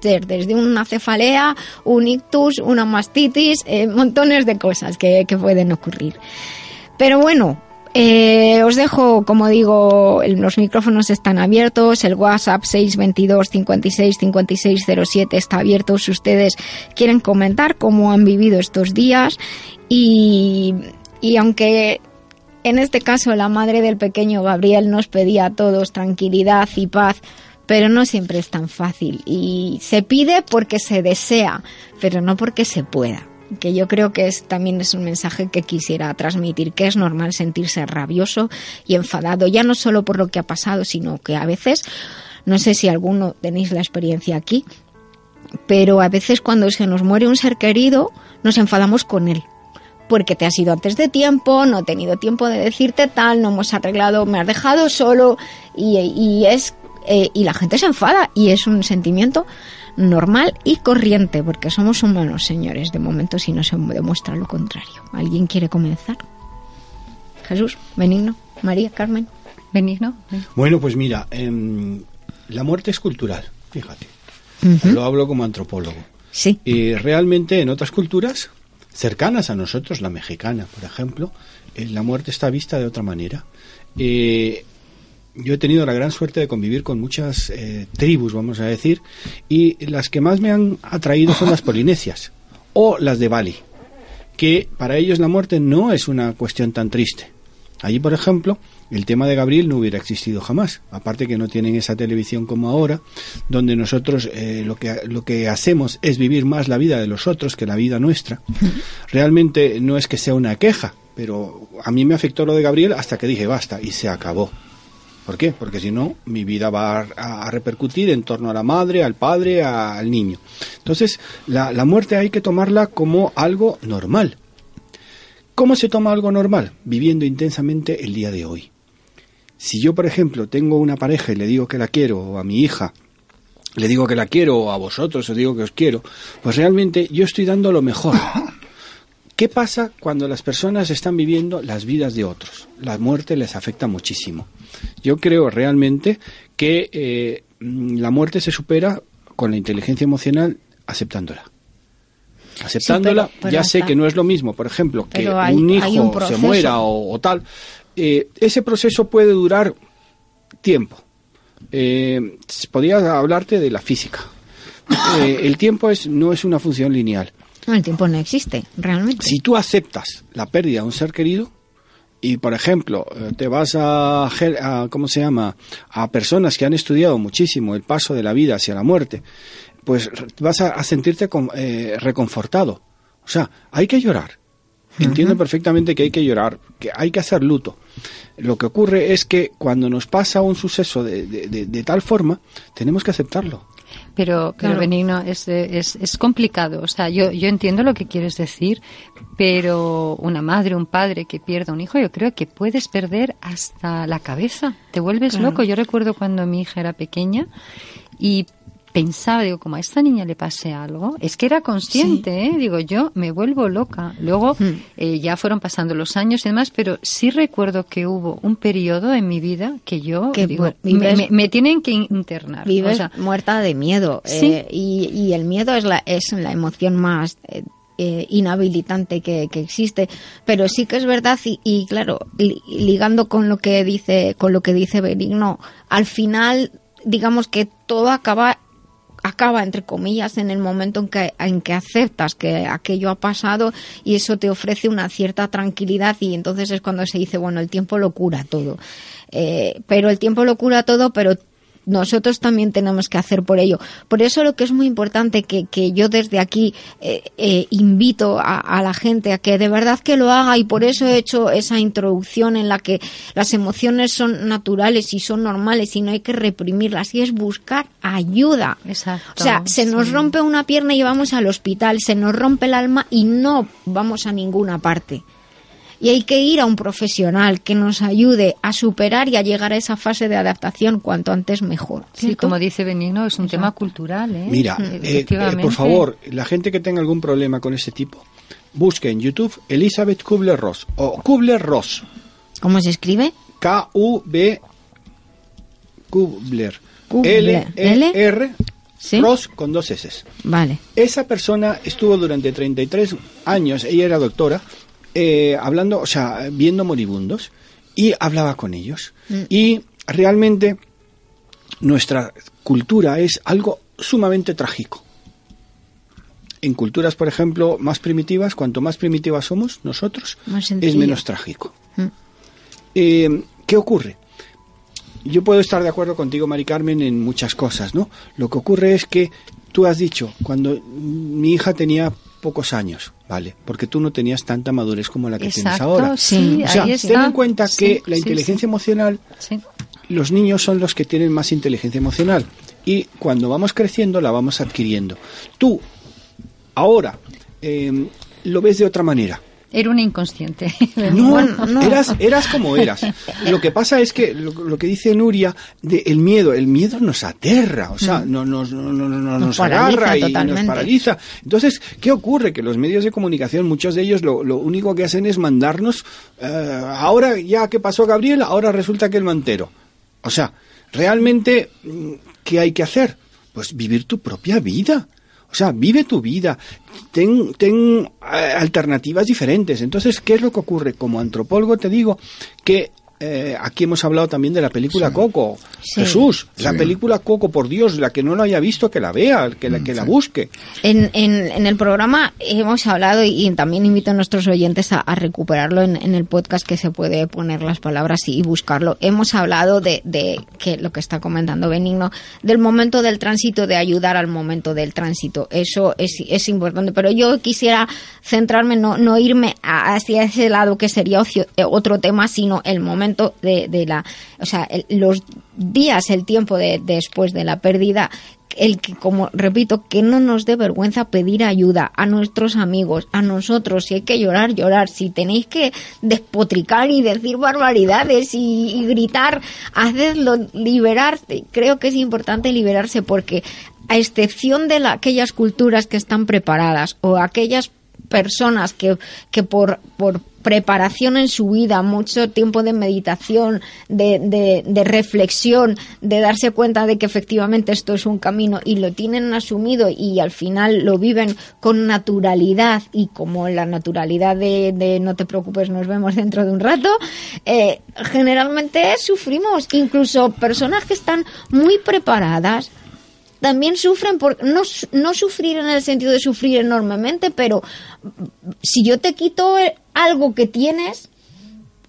ser desde una cefalea, un ictus, una mastitis, eh, montones de cosas que, pueden ocurrir. Pero bueno, eh, os dejo, como digo, los micrófonos están abiertos, el WhatsApp 622 56 56 07 está abierto si ustedes quieren comentar cómo han vivido estos días y, y aunque en este caso la madre del pequeño Gabriel nos pedía a todos tranquilidad y paz, pero no siempre es tan fácil y se pide porque se desea, pero no porque se pueda que yo creo que es, también es un mensaje que quisiera transmitir, que es normal sentirse rabioso y enfadado, ya no solo por lo que ha pasado, sino que a veces, no sé si alguno tenéis la experiencia aquí, pero a veces cuando se nos muere un ser querido, nos enfadamos con él. Porque te has ido antes de tiempo, no he tenido tiempo de decirte tal, no hemos arreglado, me has dejado solo y, y es eh, y la gente se enfada y es un sentimiento normal y corriente porque somos humanos, señores, de momento si no se demuestra lo contrario. ¿Alguien quiere comenzar? Jesús, Benigno, María, Carmen. Benigno. Bueno, pues mira, em, la muerte es cultural, fíjate. Lo hablo como antropólogo. Sí. Y realmente en otras culturas cercanas a nosotros, la mexicana, por ejemplo, eh, la muerte está vista de otra manera. Eh, yo he tenido la gran suerte de convivir con muchas eh, tribus, vamos a decir, y las que más me han atraído son las polinesias o las de Bali, que para ellos la muerte no es una cuestión tan triste. Allí, por ejemplo, el tema de Gabriel no hubiera existido jamás. Aparte que no tienen esa televisión como ahora, donde nosotros eh, lo, que, lo que hacemos es vivir más la vida de los otros que la vida nuestra. Realmente no es que sea una queja, pero a mí me afectó lo de Gabriel hasta que dije basta y se acabó. ¿Por qué? Porque si no, mi vida va a, repercutir en torno a la madre, al padre, al niño. Entonces, la, la muerte hay que tomarla como algo normal. ¿Cómo se toma algo normal? Viviendo intensamente el día de hoy. Si yo, por ejemplo, tengo una pareja y le digo que la quiero, o a mi hija, le digo que la quiero, o a vosotros os digo que os quiero, pues realmente yo estoy dando lo mejor. ¿Qué pasa cuando las personas están viviendo las vidas de otros? La muerte les afecta muchísimo. Yo creo realmente que eh, la muerte se supera con la inteligencia emocional aceptándola. Aceptándola, ya sé que no es lo mismo, por ejemplo, que un hijo se muera o, tal. Eh, ese proceso puede durar tiempo. Eh, podría hablarte de la física. Eh, el tiempo es, no es una función lineal. El tiempo no existe, realmente. Si tú aceptas la pérdida de un ser querido, y por ejemplo eh, te vas a, cómo se llama a personas que han estudiado muchísimo el paso de la vida hacia la muerte pues vas a, sentirte eh, reconfortado. O sea hay que llorar. Entiendo perfectamente que hay que llorar que hay que hacer luto. Lo que ocurre es que cuando nos pasa un suceso de, de tal forma tenemos que aceptarlo pero, claro. Benigno, es, es, es, complicado. O sea, yo, yo entiendo lo que quieres decir, pero una madre, un padre que pierda un hijo, yo creo que puedes perder hasta la cabeza. Te vuelves loco. Yo recuerdo cuando mi hija era pequeña y pensaba, digo, como a esta niña le pase algo, es que era consciente, ¿eh? digo, yo me vuelvo loca. Luego hmm. eh, ya fueron pasando los años y demás, pero sí recuerdo que hubo un periodo en mi vida que yo digo, me, tienen que internar. Vives muerta de miedo. Eh, y, el miedo es la, es la emoción más... inhabilitante que, que, existe pero sí que es verdad y, y claro ligando con lo que dice con lo que dice Benigno al final digamos que todo acaba acaba, entre comillas, en el momento en que, en que aceptas que aquello ha pasado y eso te ofrece una cierta tranquilidad y entonces es cuando se dice, bueno, el tiempo lo cura todo. Eh, pero el tiempo lo cura todo, pero nosotros también tenemos que hacer por ello. Por eso lo que es muy importante que, que yo desde aquí eh, eh, invito a, a, la gente a que de verdad que lo haga y por eso he hecho esa introducción en la que las emociones son naturales y son normales y no hay que reprimirlas y es buscar ayuda. Exacto. O sea, se nos rompe una pierna y vamos al hospital, se nos rompe el alma y no vamos a ninguna parte y hay que ir a un profesional que nos ayude a superar y a llegar a esa fase de adaptación cuanto antes mejor. Sí, como dice Benigno, es un tema cultural. ¿eh? Mira, eh, eh, por favor, la gente que tenga algún problema con ese tipo, busque en YouTube Elizabeth Kubler-Ross o Kubler-Ross. ¿Cómo se escribe? K-U-B Kubler. L-E-R. ¿Sí? Ross con dos S. Vale. Esa persona estuvo durante 33 años, ella era doctora, eh, hablando, o sea, viendo moribundos y hablaba con ellos. Mm. Y realmente nuestra cultura es algo sumamente trágico. En culturas, por ejemplo, más primitivas, cuanto más primitivas somos nosotros, es menos trágico. Mm. Eh, ¿Qué ocurre? Yo puedo estar de acuerdo contigo, Mari Carmen, en muchas cosas, ¿no? Lo que ocurre es que tú has dicho, cuando mi hija tenía pocos años, ¿vale? Porque tú no tenías tanta madurez como la que tienes ahora. Sí, o sea, ahí ten en cuenta que la inteligencia emocional, los niños son los que tienen más inteligencia emocional y cuando vamos creciendo la vamos adquiriendo. Tú, ahora, eh, lo ves de otra manera. Era una inconsciente. No, Eras, eras como eras. Lo que pasa es que lo, que dice Nuria, de el miedo, el miedo nos aterra, o sea, no, nos, no, no, no, nos, agarra y nos paraliza. Entonces, ¿qué ocurre? Que los medios de comunicación, muchos de ellos, lo, lo único que hacen es mandarnos, eh, ahora ya que pasó Gabriel, ahora resulta que el mantero. O sea, realmente, ¿qué hay que hacer? Pues vivir tu propia vida. O sea, vive tu vida, ten, ten eh, alternativas diferentes. Entonces, ¿qué es lo que ocurre? Como antropólogo te digo que eh, aquí hemos hablado también de la película Coco. Jesús, la película Coco, por Dios, la que no lo haya visto, que la vea, que la, que la busque. En, en, el programa hemos hablado y, también invito a nuestros oyentes a, recuperarlo en, el podcast que se puede poner las palabras y, buscarlo. Hemos hablado de, de, que lo que está comentando Benigno, del momento del tránsito, de ayudar al momento del tránsito. Eso es, es importante. Pero yo quisiera centrarme, no, no irme hacia ese lado que sería eh, otro tema, sino el momento de, la, o sea, los días, el tiempo de, después de la pérdida, el que, como repito, que no nos dé vergüenza pedir ayuda a nuestros amigos, a nosotros, si hay que llorar, llorar, si tenéis que despotricar y decir barbaridades y, gritar, hacedlo, liberarse. Creo que es importante liberarse porque a excepción de aquellas culturas que están preparadas o aquellas personas que, que por, por preparación en su vida, mucho tiempo de meditación, de, de, reflexión, de darse cuenta de que efectivamente esto es un camino y lo tienen asumido y al final lo viven con naturalidad y como la naturalidad de, de no te preocupes, nos vemos dentro de un rato, eh, generalmente sufrimos, incluso personas que están muy preparadas, también sufren por no, no sufrir en el sentido de sufrir enormemente, pero si yo te quito algo que tienes,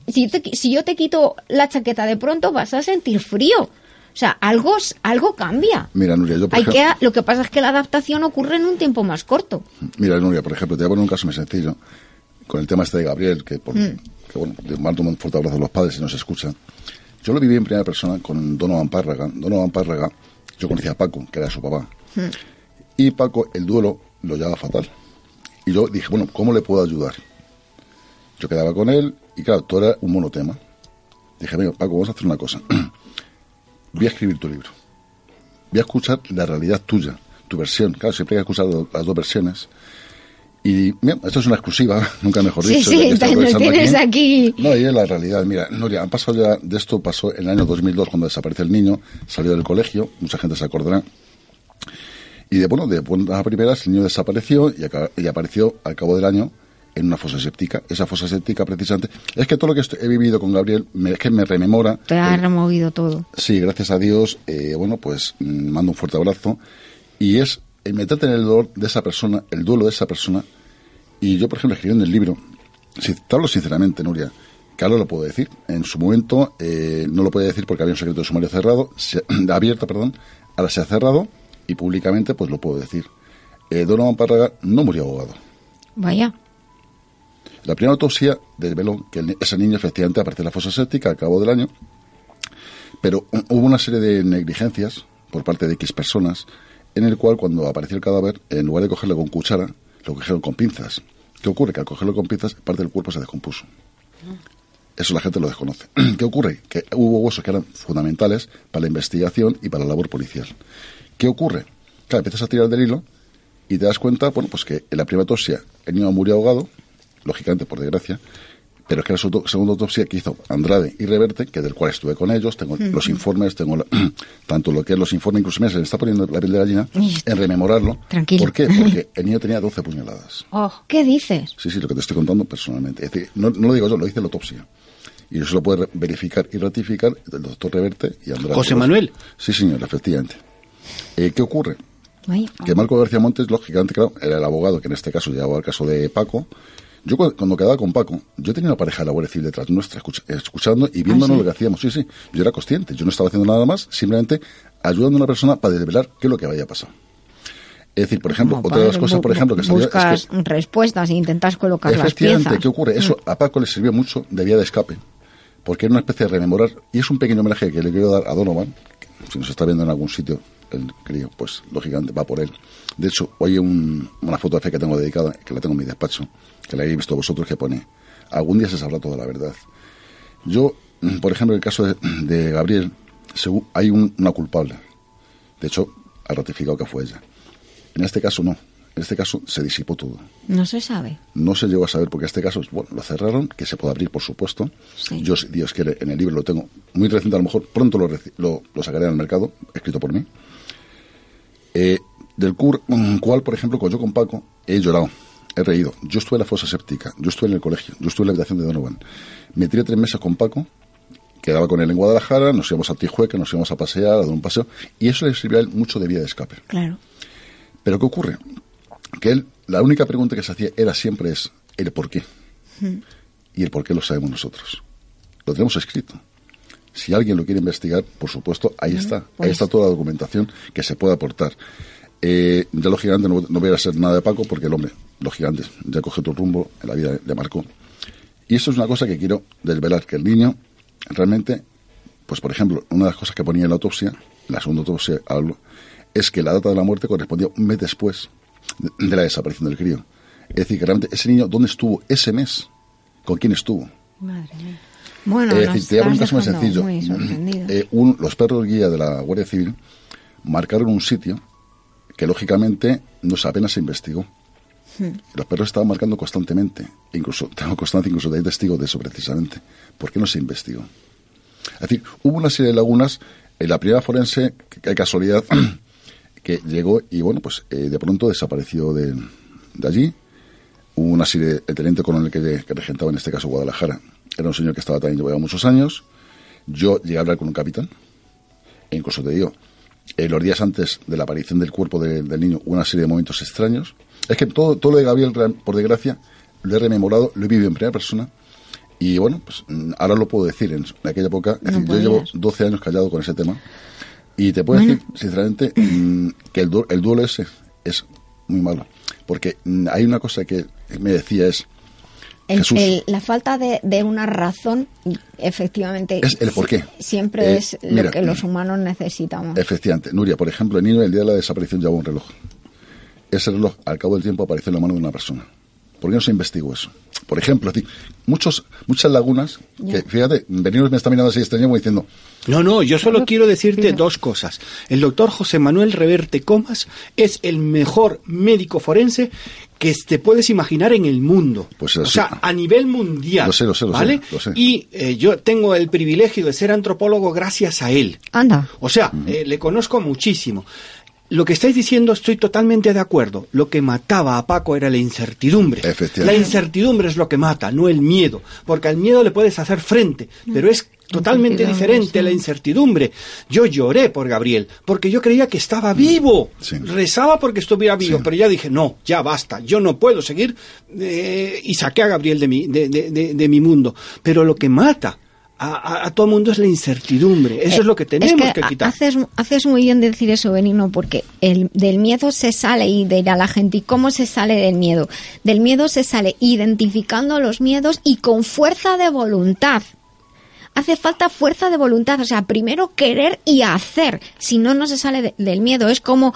si, si yo te quito la chaqueta de pronto vas a sentir frío. O sea, algo, algo cambia. Mira, Nuria, yo por Hay que, Lo que pasa es que la adaptación ocurre en un tiempo más corto. Mira, Nuria, por ejemplo, te voy a poner un caso muy sencillo. Con el tema este de Gabriel, que, por, mm. que bueno, le mando un fuerte abrazo a los padres si nos escuchan. Yo lo viví en primera persona con Donovan Párraga. Donovan Párraga yo conocía a Paco, que era su papá. Hmm. Y Paco, el duelo lo llevaba fatal. Y yo dije, bueno, ¿cómo le puedo ayudar? Yo quedaba con él y claro, todo era un monotema. Dije, mira, Paco, vamos a hacer una cosa. Voy a escribir tu libro. Voy a escuchar la realidad tuya, tu versión. Claro, siempre hay que escuchar las dos versiones. Y mira, esto es una exclusiva, nunca mejor dicho. Sí, sí, tienes aquí. No, y es la realidad. Mira, Noria, han pasado ya, de esto pasó en el año 2002 cuando desaparece el niño, salió del colegio, mucha gente se acordará. Y de, bueno, de buenas primeras el niño desapareció y, apareció al cabo del año en una fosa séptica. Esa fosa séptica, precisamente, es que todo lo que he vivido con Gabriel me, es que me rememora. Te ha removido todo. Sí, gracias a Dios. Eh, bueno, pues mm, mando un fuerte abrazo. Y es el meterte en el dolor de esa persona, el duelo de esa persona. Y yo, por ejemplo, escribiendo el libro, si te hablo sinceramente, Nuria, Claro, lo puedo decir. En su momento eh, no lo podía decir porque había un secreto de sumario cerrado, se- abierto, perdón. Ahora se ha cerrado y públicamente pues lo puedo decir. Eh, Donovan Párraga no murió ahogado. Vaya. La primera autopsia desveló que el ese niño efectivamente apareció en la fosa séptica al cabo del año, pero hu- hubo una serie de negligencias por parte de X personas en el cual cuando apareció el cadáver, en lugar de cogerlo con cuchara, lo cogieron con pinzas. ¿Qué ocurre? Que al cogerlo con pinzas, parte del cuerpo se descompuso. Eso la gente lo desconoce. ¿Qué ocurre? Que hubo huesos que eran fundamentales para la investigación y para la labor policial. ¿Qué ocurre? Claro, empiezas a tirar del hilo y te das cuenta, bueno, pues que en la primera autopsia el niño murió ahogado, lógicamente por desgracia, pero es que la segunda autopsia que hizo Andrade y Reverte, que del cual estuve con ellos, tengo los informes, tengo la- tanto lo que es los informes, incluso mira, se le está poniendo la piel de gallina en rememorarlo. Tranquilo. ¿Por qué? Porque el niño tenía 12 puñaladas. ¿Qué dices? Sí, sí, lo que te estoy contando personalmente. Es decir, no, no lo digo yo, lo dice la autopsia. Y eso lo puede verificar y ratificar el doctor Reverte y Andrade. José Manuel. Sí, señor, efectivamente. Eh, ¿Qué ocurre? Que Marco García Montes, lógicamente, claro, era el abogado que en este caso llevaba el caso de Paco. Yo cu- cuando quedaba con Paco, yo tenía una pareja de la Guardia Civil detrás nuestra, escucha- escuchando y viéndonos ¿Ah, sí? lo que hacíamos. Sí, sí, yo era consciente, yo no estaba haciendo nada más, simplemente ayudando a una persona para desvelar qué es lo que había pasado. Es decir, por ejemplo, Como otra de las cosas, por ejemplo, que salió es que Buscas respuestas e intentas colocar las piezas. ¿qué ocurre? Eso a Paco le sirvió mucho de vía de escape, porque era una especie de rememorar, y es un pequeño homenaje que le quiero dar a Donovan, que si nos está viendo en algún sitio, el crío, pues lógicamente va por él. De hecho, hoy hay un- una fotografía que tengo dedicada, que la tengo en mi despacho, que la habéis visto vosotros, que pone, algún día se sabrá toda la verdad. Yo, mm, por ejemplo, en el caso de, de Gabriel, hay un- una culpable. De hecho, ha ratificado que fue ella. En este caso no. En este caso se disipó todo. No se sabe. No se llegó a saber porque este caso, bueno, lo cerraron, que se puede abrir, por supuesto. Sí. Yo, si Dios quiere, en el libro lo tengo muy reciente, a lo mejor pronto lo, lo, lo sacaré al mercado, escrito por mí. Eh, del cur, mm, cual, por ejemplo, cuando yo con Paco he llorado, he reído. Yo estuve en la fosa séptica, yo estuve en el colegio, yo estuve en la habitación de Donovan. Me tiré tres meses con Paco, quedaba con él en Guadalajara, nos íbamos a Tijueca, nos íbamos a pasear, a dar un paseo, y eso le sirvió a él mucho de vía de escape. Claro. Pero ¿qué ocurre? Que él, la única pregunta que se hacía era siempre es el por qué. Y el por qué lo sabemos nosotros. Lo tenemos escrito. Si alguien lo quiere investigar, por supuesto, ahí está. pues- Ahí está toda la documentación que se puede aportar. Eh, ya lógicamente no, no voy a hacer nada de Paco porque el hombre, lógicamente, ya coge otro rumbo en la vida de Marco. Y eso es una cosa que quiero desvelar, que el niño realmente, pues por ejemplo, una de las cosas que ponía en la autopsia, la segunda autopsia hablo, es que la data de la muerte correspondía un mes después de, de la desaparición del crío. Es decir, que realmente ese niño, ¿dónde estuvo ese mes? ¿Con quién estuvo? Madre mía. Bueno, es nos decir, te voy a poner un caso muy sencillo. muy sorprendido. Eh, un- los perros guía de la Guardia Civil marcaron un sitio que lógicamente no se- apenas se investigó. Hmm. Los perros estaban marcando constantemente. Incluso, tengo constancia, incluso de testigos de eso precisamente. ¿Por qué no se investigó? Es decir, hubo una serie de lagunas. En la primera forense, que casualidad, que llegó y bueno, pues eh, de pronto desapareció de, de allí. Hubo una serie, el teniente coronel que, que regentaba en este caso Guadalajara, era un señor que estaba también llevaba muchos años. Yo llegué a hablar con un capitán, e incluso te digo, eh, los días antes de la aparición del cuerpo de- del niño una serie de momentos extraños. Es que todo, todo lo de Gabriel, por desgracia, lo he rememorado, lo he vivido en primera persona. Y bueno, pues mm, ahora lo puedo decir. En, aquella época, No decir, yo llevo podías. 12 años callado con ese tema. Y te puedo Bueno. decir, sinceramente, mm, que el, du- el duelo ese es muy malo. Porque mm, hay una cosa que me decía es, El- la falta de, de una razón, efectivamente, Es el siempre Eh, es lo mira, que los humanos necesitamos. Efectivamente. Nuria, por ejemplo, el niño el día de la desaparición llevaba un reloj. Ese reloj, al cabo del tiempo, apareció en la mano de una persona. ¿Por qué no se investigó eso? Por ejemplo, es decir, muchos, muchas lagunas, que fíjate, Benigno me está mirando así extraño como diciendo, No, no, yo solo quiero decirte dos cosas. El doctor José Manuel Reverte Comas es el mejor médico forense que te puedes imaginar en el mundo. Pues o sea, a nivel mundial. Lo sé, lo sé, lo sé, ¿vale? lo sé. Y eh, yo tengo el privilegio de ser antropólogo gracias a él. Anda. O sea, eh, le conozco muchísimo. Lo que estáis diciendo estoy totalmente de acuerdo. Lo que mataba a Paco era la incertidumbre. La incertidumbre es lo que mata, no el miedo. Porque al miedo le puedes hacer frente, pero es totalmente diferente la incertidumbre. Yo lloré por Gabriel, porque yo creía que estaba vivo. Rezaba porque estuviera vivo, pero ya dije, no, ya basta, yo no puedo seguir eh, y saqué a Gabriel de mi, de, de, de mi mundo. Pero lo que mata a, todo mundo es la incertidumbre. Eso es lo que tenemos que, quitar. Haces, haces muy bien decir eso, Benigno, porque el, del miedo se sale y de a la gente. ¿Y cómo se sale del miedo? Del miedo se sale identificando los miedos y con fuerza de voluntad. Hace falta fuerza de voluntad, o sea, primero querer y hacer, si no, no se sale del miedo. Es como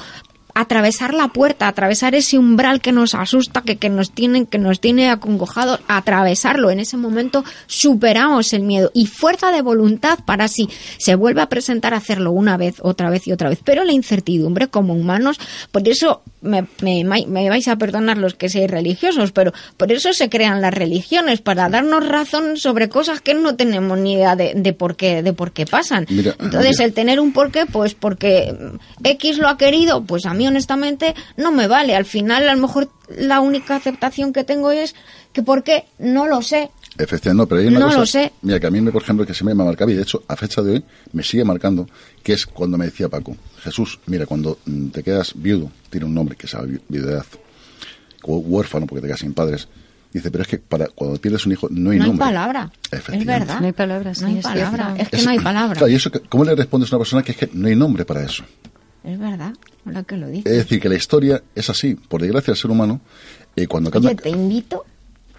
atravesar la puerta, atravesar ese umbral que nos asusta, que, que nos tiene, que nos tiene acongojados, atravesarlo. En ese momento superamos el miedo y fuerza de voluntad para si se vuelve a presentar hacerlo una vez, otra vez y otra vez. Pero la incertidumbre como humanos, por eso me, me, me vais a perdonar los que seáis religiosos, pero por eso se crean las religiones, para darnos razón sobre cosas que no tenemos ni idea de, de por qué, de por qué pasan. Entonces, el tener un porqué, pues porque X lo ha querido, pues a mí honestamente no me vale. Al final, a lo mejor la única aceptación que tengo es que ¿por qué? No lo sé. Efectivamente, no, pero hay una no lo sé. Mira, que a mí, por ejemplo, que se me marcaba, y de hecho, a fecha de hoy, me sigue marcando, que es cuando me decía Paco, Jesús, mira, cuando mm, te quedas viudo, tiene un nombre que es viudedad, o huérfano porque te quedas sin padres, dice, pero es que para cuando pierdes un hijo no hay nombre. No hay palabra, es verdad. No hay palabras, no hay palabra, es que no hay palabra. y eso, ¿cómo le respondes a una persona que es que no hay nombre para eso? Es verdad, que lo. Es decir, que la historia es así. Por desgracia, el ser humano, eh, cuando Oye, te invito,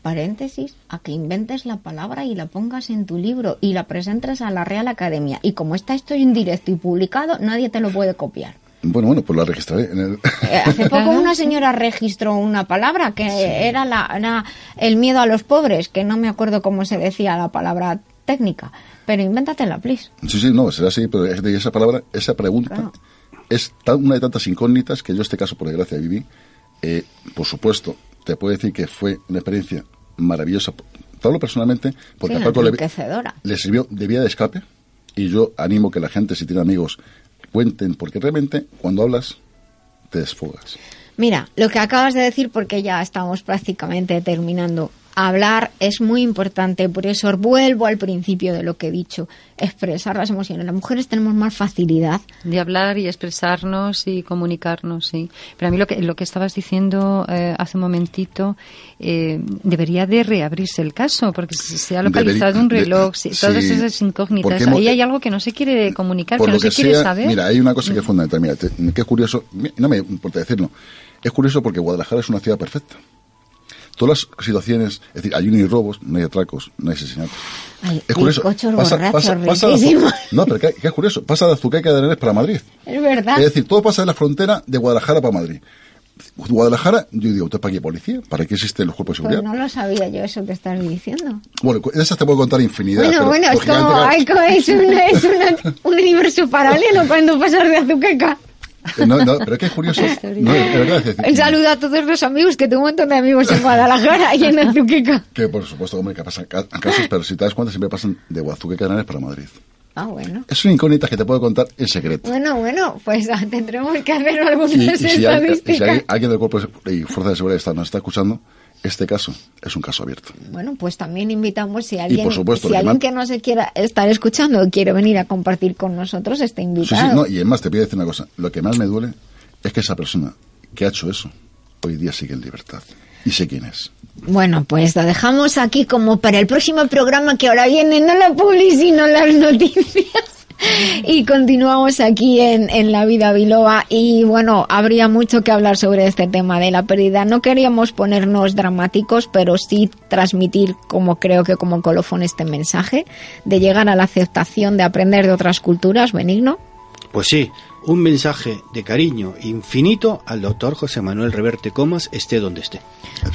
paréntesis, a que inventes la palabra y la pongas en tu libro y la presentes a la Real Academia. Y como está esto en directo y publicado, nadie te lo puede copiar. Bueno, bueno, pues la registraré. En eh, Hace poco una señora registró una palabra que era, la, era el miedo a los pobres, que no me acuerdo cómo se decía la palabra técnica, pero invéntatela, please. Sí, sí, no, será así, pero esa palabra, esa pregunta es una de tantas incógnitas que yo este caso, por desgracia, viví. Eh, por supuesto, te puedo decir que fue una experiencia maravillosa. Todo personalmente, porque a Paco le, sirvió de vía de escape. Y yo animo que la gente, si tiene amigos, cuenten, porque realmente cuando hablas, te desfogas. Mira, lo que acabas de decir, porque ya estamos prácticamente terminando hablar es muy importante, por eso vuelvo al principio de lo que he dicho, expresar las emociones. Las mujeres tenemos más facilidad de hablar y expresarnos y comunicarnos, sí. Pero a mí lo que lo que estabas diciendo eh, hace un momentito eh, debería de reabrirse el caso porque se ha localizado un reloj, todas esas incógnitas. Ahí hay algo que no se quiere comunicar, que no se quiere saber. Mira, hay una cosa que es fundamental. Mira, qué curioso, no me importa decirlo. Es curioso porque Guadalajara es una ciudad perfecta todas las situaciones, es decir, hay un robos, no hay atracos, no hay asesinatos. es curioso. Pasa, pasa, pasa no, pero ¿qué, es curioso, pasa de Azuqueca de Henares para Madrid. Es verdad. Es decir, todo pasa de la frontera de Guadalajara para Madrid. Guadalajara, yo digo, ¿usted para qué policía? ¿Para qué existen los cuerpos de seguridad? Pues no lo sabía yo eso que estás diciendo. Bueno, esas te puedo contar infinidad. Bueno, bueno, es como, es, es un universo paralelo cuando pasas de Azuqueca. Eh, no, no, pero es que es curioso. No, verdad, Un saludo a todos los amigos, que tengo un montón de amigos en Guadalajara y en Azuqueca. Que por supuesto, hombre, que pasan casos, pero si te das cuenta, siempre pasan de Azuqueca Canales para Madrid. Ah, bueno. Es una incógnita que te puedo contar en secreto. Bueno, bueno, pues ah, tendremos que hacer algunas y, y si estadísticas. si alguien del Cuerpo y Fuerza de Seguridad nos está escuchando, este caso es un caso abierto. Bueno, pues también invitamos si alguien, si alguien que no se quiera estar escuchando o quiere venir a compartir con nosotros, está invitado. Sí, sí, no, y además te pido decir una cosa. Lo que más me duele es que esa persona que ha hecho eso hoy día sigue en libertad. Y sé quién es. Bueno, pues lo dejamos aquí como para el próximo programa que ahora viene, no la publicidad, sino las noticias. Y continuamos aquí en, en La Vida Biloba y bueno, habría mucho que hablar sobre este tema de la pérdida. No queríamos ponernos dramáticos, pero sí transmitir como creo que como colofón este mensaje de llegar a la aceptación de aprender de otras culturas, Benigno. Pues sí, un mensaje de cariño infinito al doctor José Manuel Reverte Comas, esté donde esté.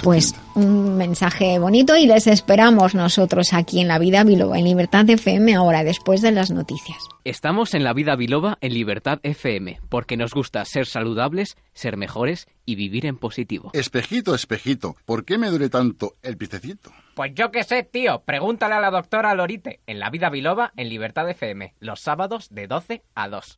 Pues un mensaje bonito y les esperamos nosotros aquí en La Vida Biloba, en Libertad FM, ahora después de las noticias. Estamos en La Vida Biloba en Libertad FM, porque nos gusta ser saludables, ser mejores y vivir en positivo. Espejito, espejito, ¿por qué me duele tanto el picecito? Pues yo qué sé, tío. Pregúntale a la doctora Lorite en La Vida Biloba en Libertad FM, los sábados de 12 a 2.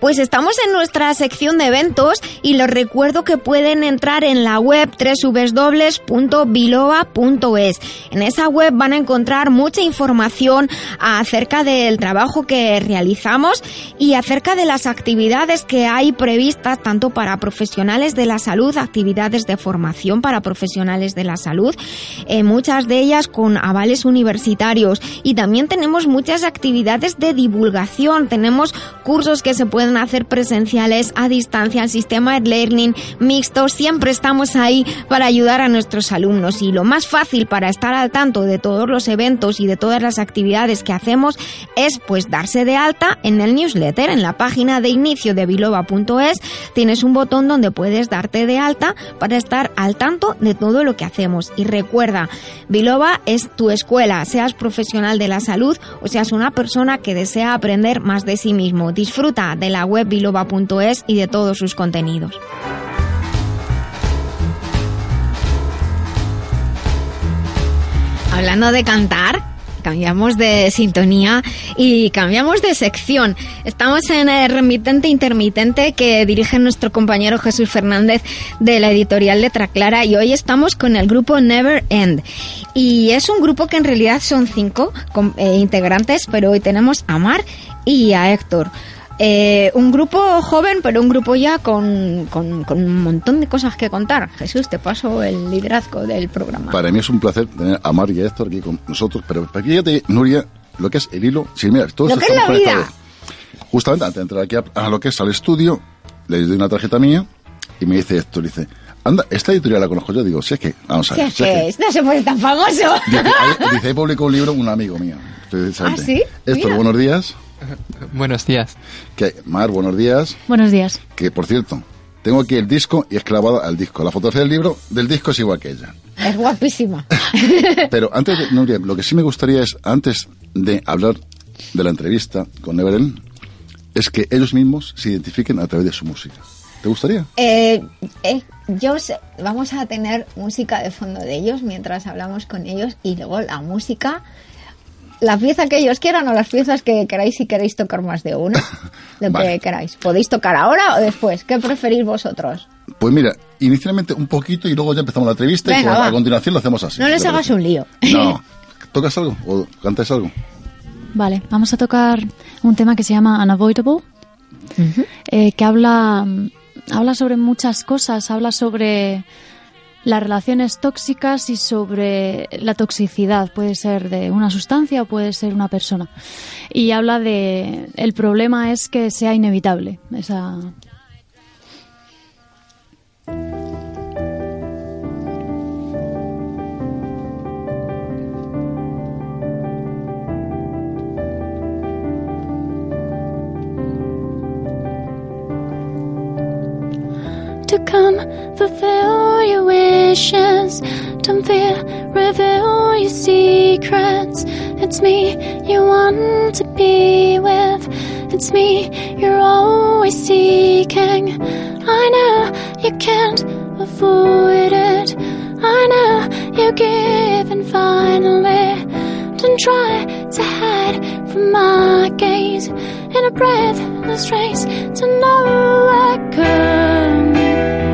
Pues estamos en nuestra sección de eventos y les recuerdo que pueden entrar en la web www.biloba.es. En esa web van a encontrar mucha información acerca del trabajo que realizamos y acerca de las actividades que hay previstas tanto para profesionales de la salud, actividades de formación para profesionales de la salud, eh, muchas de ellas con avales universitarios y también tenemos muchas actividades de divulgación, tenemos cursos que se pueden hacer presenciales, a distancia, el sistema de learning mixto, siempre estamos ahí para ayudar a nuestros alumnos. Y lo más fácil para estar al tanto de todos los eventos y de todas las actividades que hacemos es pues darse de alta en el newsletter, en la página de inicio de biloba.es tienes un botón donde puedes darte de alta para estar al tanto de todo lo que hacemos. Y recuerda, Biloba es tu escuela, seas profesional de la salud o seas una persona que desea aprender más de sí mismo. Disfruta de la web biloba.es y de todos sus contenidos. Hablando de cantar, cambiamos de sintonía y cambiamos de sección. Estamos en el remitente intermitente que dirige nuestro compañero Jesús Fernández de la editorial Letra Clara y hoy estamos con el grupo Never End. Y es un grupo que en realidad son cinco eh, integrantes, pero hoy tenemos a Mar y a Héctor. Eh, un grupo joven, pero un grupo ya con, con, un montón de cosas que contar. Jesús, te paso el liderazgo del programa. Para mí es un placer tener a Mar y a Héctor aquí con nosotros, pero fíjate, Nuria, lo que es el hilo, si mira, todos lo que es la vida. Justamente antes de entrar aquí a, lo que es al estudio, le doy una tarjeta mía y me dice Héctor, dice, anda, esta editorial la conozco yo, digo, si es que, vamos a ver. Si es que, no se puede tan famoso. Dice, ahí, publicó un libro un amigo mío. ¿Ah, sí? Héctor, buenos días. Buenos días. Que, Mar, buenos días. Buenos días. Que, por cierto, tengo aquí el disco y es clavado al disco. La fotografía del libro del disco es igual que ella. Es guapísima. Pero antes, de, Nuria, lo que sí me gustaría es, antes de hablar de la entrevista con Neveren, es que ellos mismos se identifiquen a través de su música. ¿Te gustaría? Eh, eh, yo sé, vamos a tener música de fondo de ellos mientras hablamos con ellos y luego la música la pieza que ellos quieran o las piezas que queráis si queréis tocar más de una. Lo que queráis. ¿Podéis tocar ahora o después? ¿Qué preferís vosotros? Pues mira, inicialmente un poquito y luego ya empezamos la entrevista y a continuación lo hacemos así. No les hagas un lío. No. ¿Tocas algo o cantas algo? Vale, vamos a tocar un tema que se llama Unavoidable, eh, que habla, habla sobre muchas cosas, habla sobre las relaciones tóxicas y sobre la toxicidad. Puede ser de una sustancia o puede ser una persona. Y habla de el problema es que sea inevitable esa to come fulfill your wishes. Don't fear, reveal your secrets. It's me you want to be with. It's me you're always seeking. I know you can't avoid it. I know you give and finally don't try to hide from my gaze in a breathless race to nowhere good. Once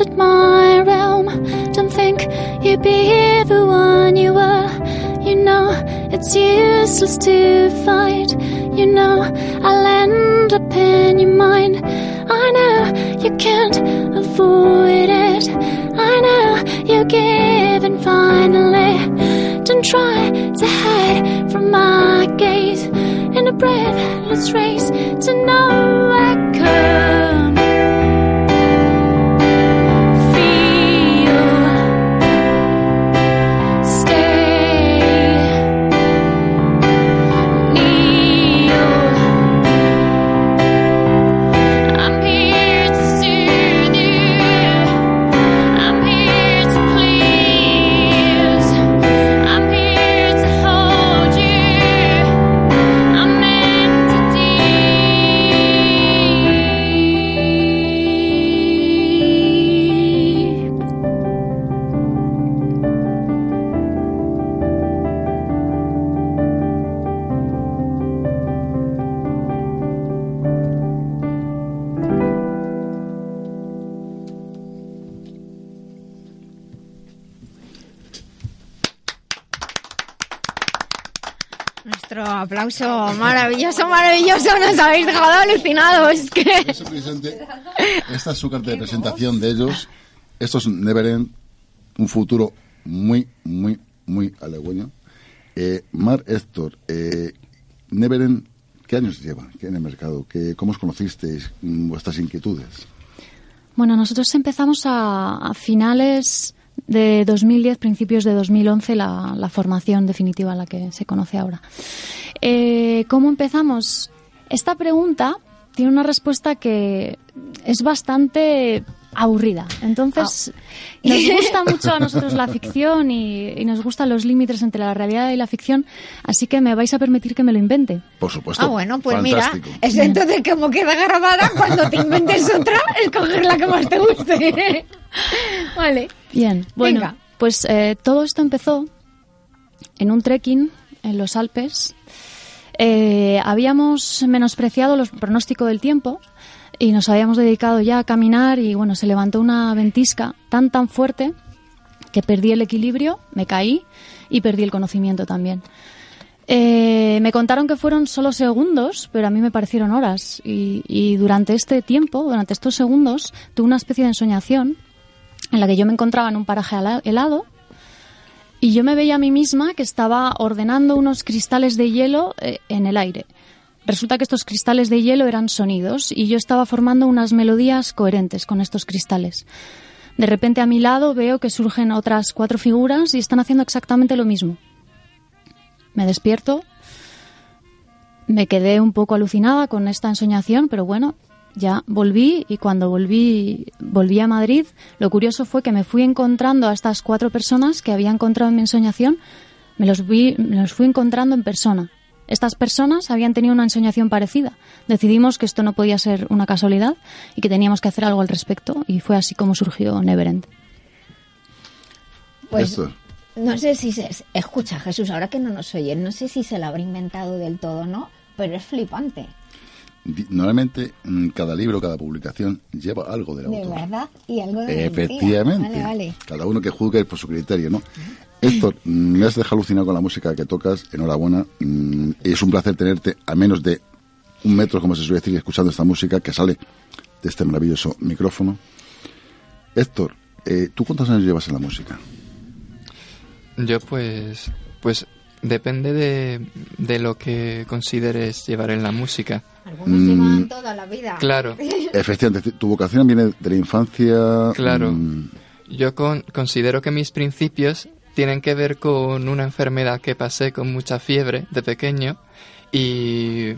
entered my realm, don't think you'd be the one you were. You know it's useless to fight. You know I'll end up in your mind. I know you can't avoid it. I know you'll give in finally. Don't try to hide from my gaze in a breathless race to no aplauso maravilloso, maravilloso. Nos habéis dejado alucinados. Es que... Eso esta es su carta de presentación de ellos. Esto es Neverend, un futuro muy, muy, muy halagüeño. Eh, Mar Héctor, eh, Neverend, ¿qué años lleva ¿Qué en el mercado? ¿Qué, ¿Cómo os conocisteis? Mm, ¿Vuestras inquietudes? Bueno, nosotros empezamos a, a finales de 2010, principios de 2011, la, la formación definitiva, la que se conoce ahora. Eh, ¿Cómo empezamos? Esta pregunta tiene una respuesta que es bastante aburrida. Entonces, nos gusta mucho a nosotros la ficción y, y nos gustan los límites entre la realidad y la ficción, así que me vais a permitir que me lo invente. Por supuesto. Ah, bueno, pues Fantástico. mira, es entonces como queda grabada, cuando te inventes otra, escoger la que más te guste. vale. Bien, bueno, Venga. pues eh, todo esto empezó en un trekking en los Alpes. Eh, habíamos menospreciado los pronóstico del tiempo y nos habíamos dedicado ya a caminar y bueno, se levantó una ventisca tan tan fuerte que perdí el equilibrio, me caí y perdí el conocimiento también. Eh, me contaron que fueron solo segundos, pero a mí me parecieron horas. Y, durante este tiempo, durante estos segundos, tuve una especie de ensoñación en la que yo me encontraba en un paraje helado y yo me veía a mí misma que estaba ordenando unos cristales de hielo eh, en el aire. Resulta que estos cristales de hielo eran sonidos y yo estaba formando unas melodías coherentes con estos cristales. De repente a mi lado veo que surgen otras cuatro figuras y están haciendo exactamente lo mismo. Me despierto, me quedé un poco alucinada con esta ensoñación, pero bueno, ya volví y cuando volví, volví a Madrid, lo curioso fue que me fui encontrando a estas cuatro personas que había encontrado en mi ensoñación, me los, vi, me los fui encontrando en persona. Estas personas habían tenido una ensoñación parecida. Decidimos que esto no podía ser una casualidad y que teníamos que hacer algo al respecto y fue así como surgió Neverend. Pues no sé si se... Escucha, Jesús, ahora que no nos oyen, no sé si se lo habrá inventado del todo, ¿no? Pero es flipante. Normalmente, mm, cada libro, cada publicación lleva algo del De autor. verdad. Y algo de. Efectivamente. Vale, vale. Cada uno que juzgue por su criterio, ¿no? Héctor, mm, me has dejado alucinado con la música que tocas. Enhorabuena. Mm, Es un placer tenerte a menos de un metro, como se suele decir, escuchando esta música que sale de este maravilloso micrófono. Héctor, eh, ¿tú cuántos años llevas en la música? Yo pues, pues depende de, de lo que consideres llevar en la música. Algunos Mm. llevan toda la vida. Claro. Efectivamente, tu vocación viene de la infancia. Claro. mm, Yo con- considero que mis principios tienen que ver con una enfermedad que pasé con mucha fiebre de pequeño y,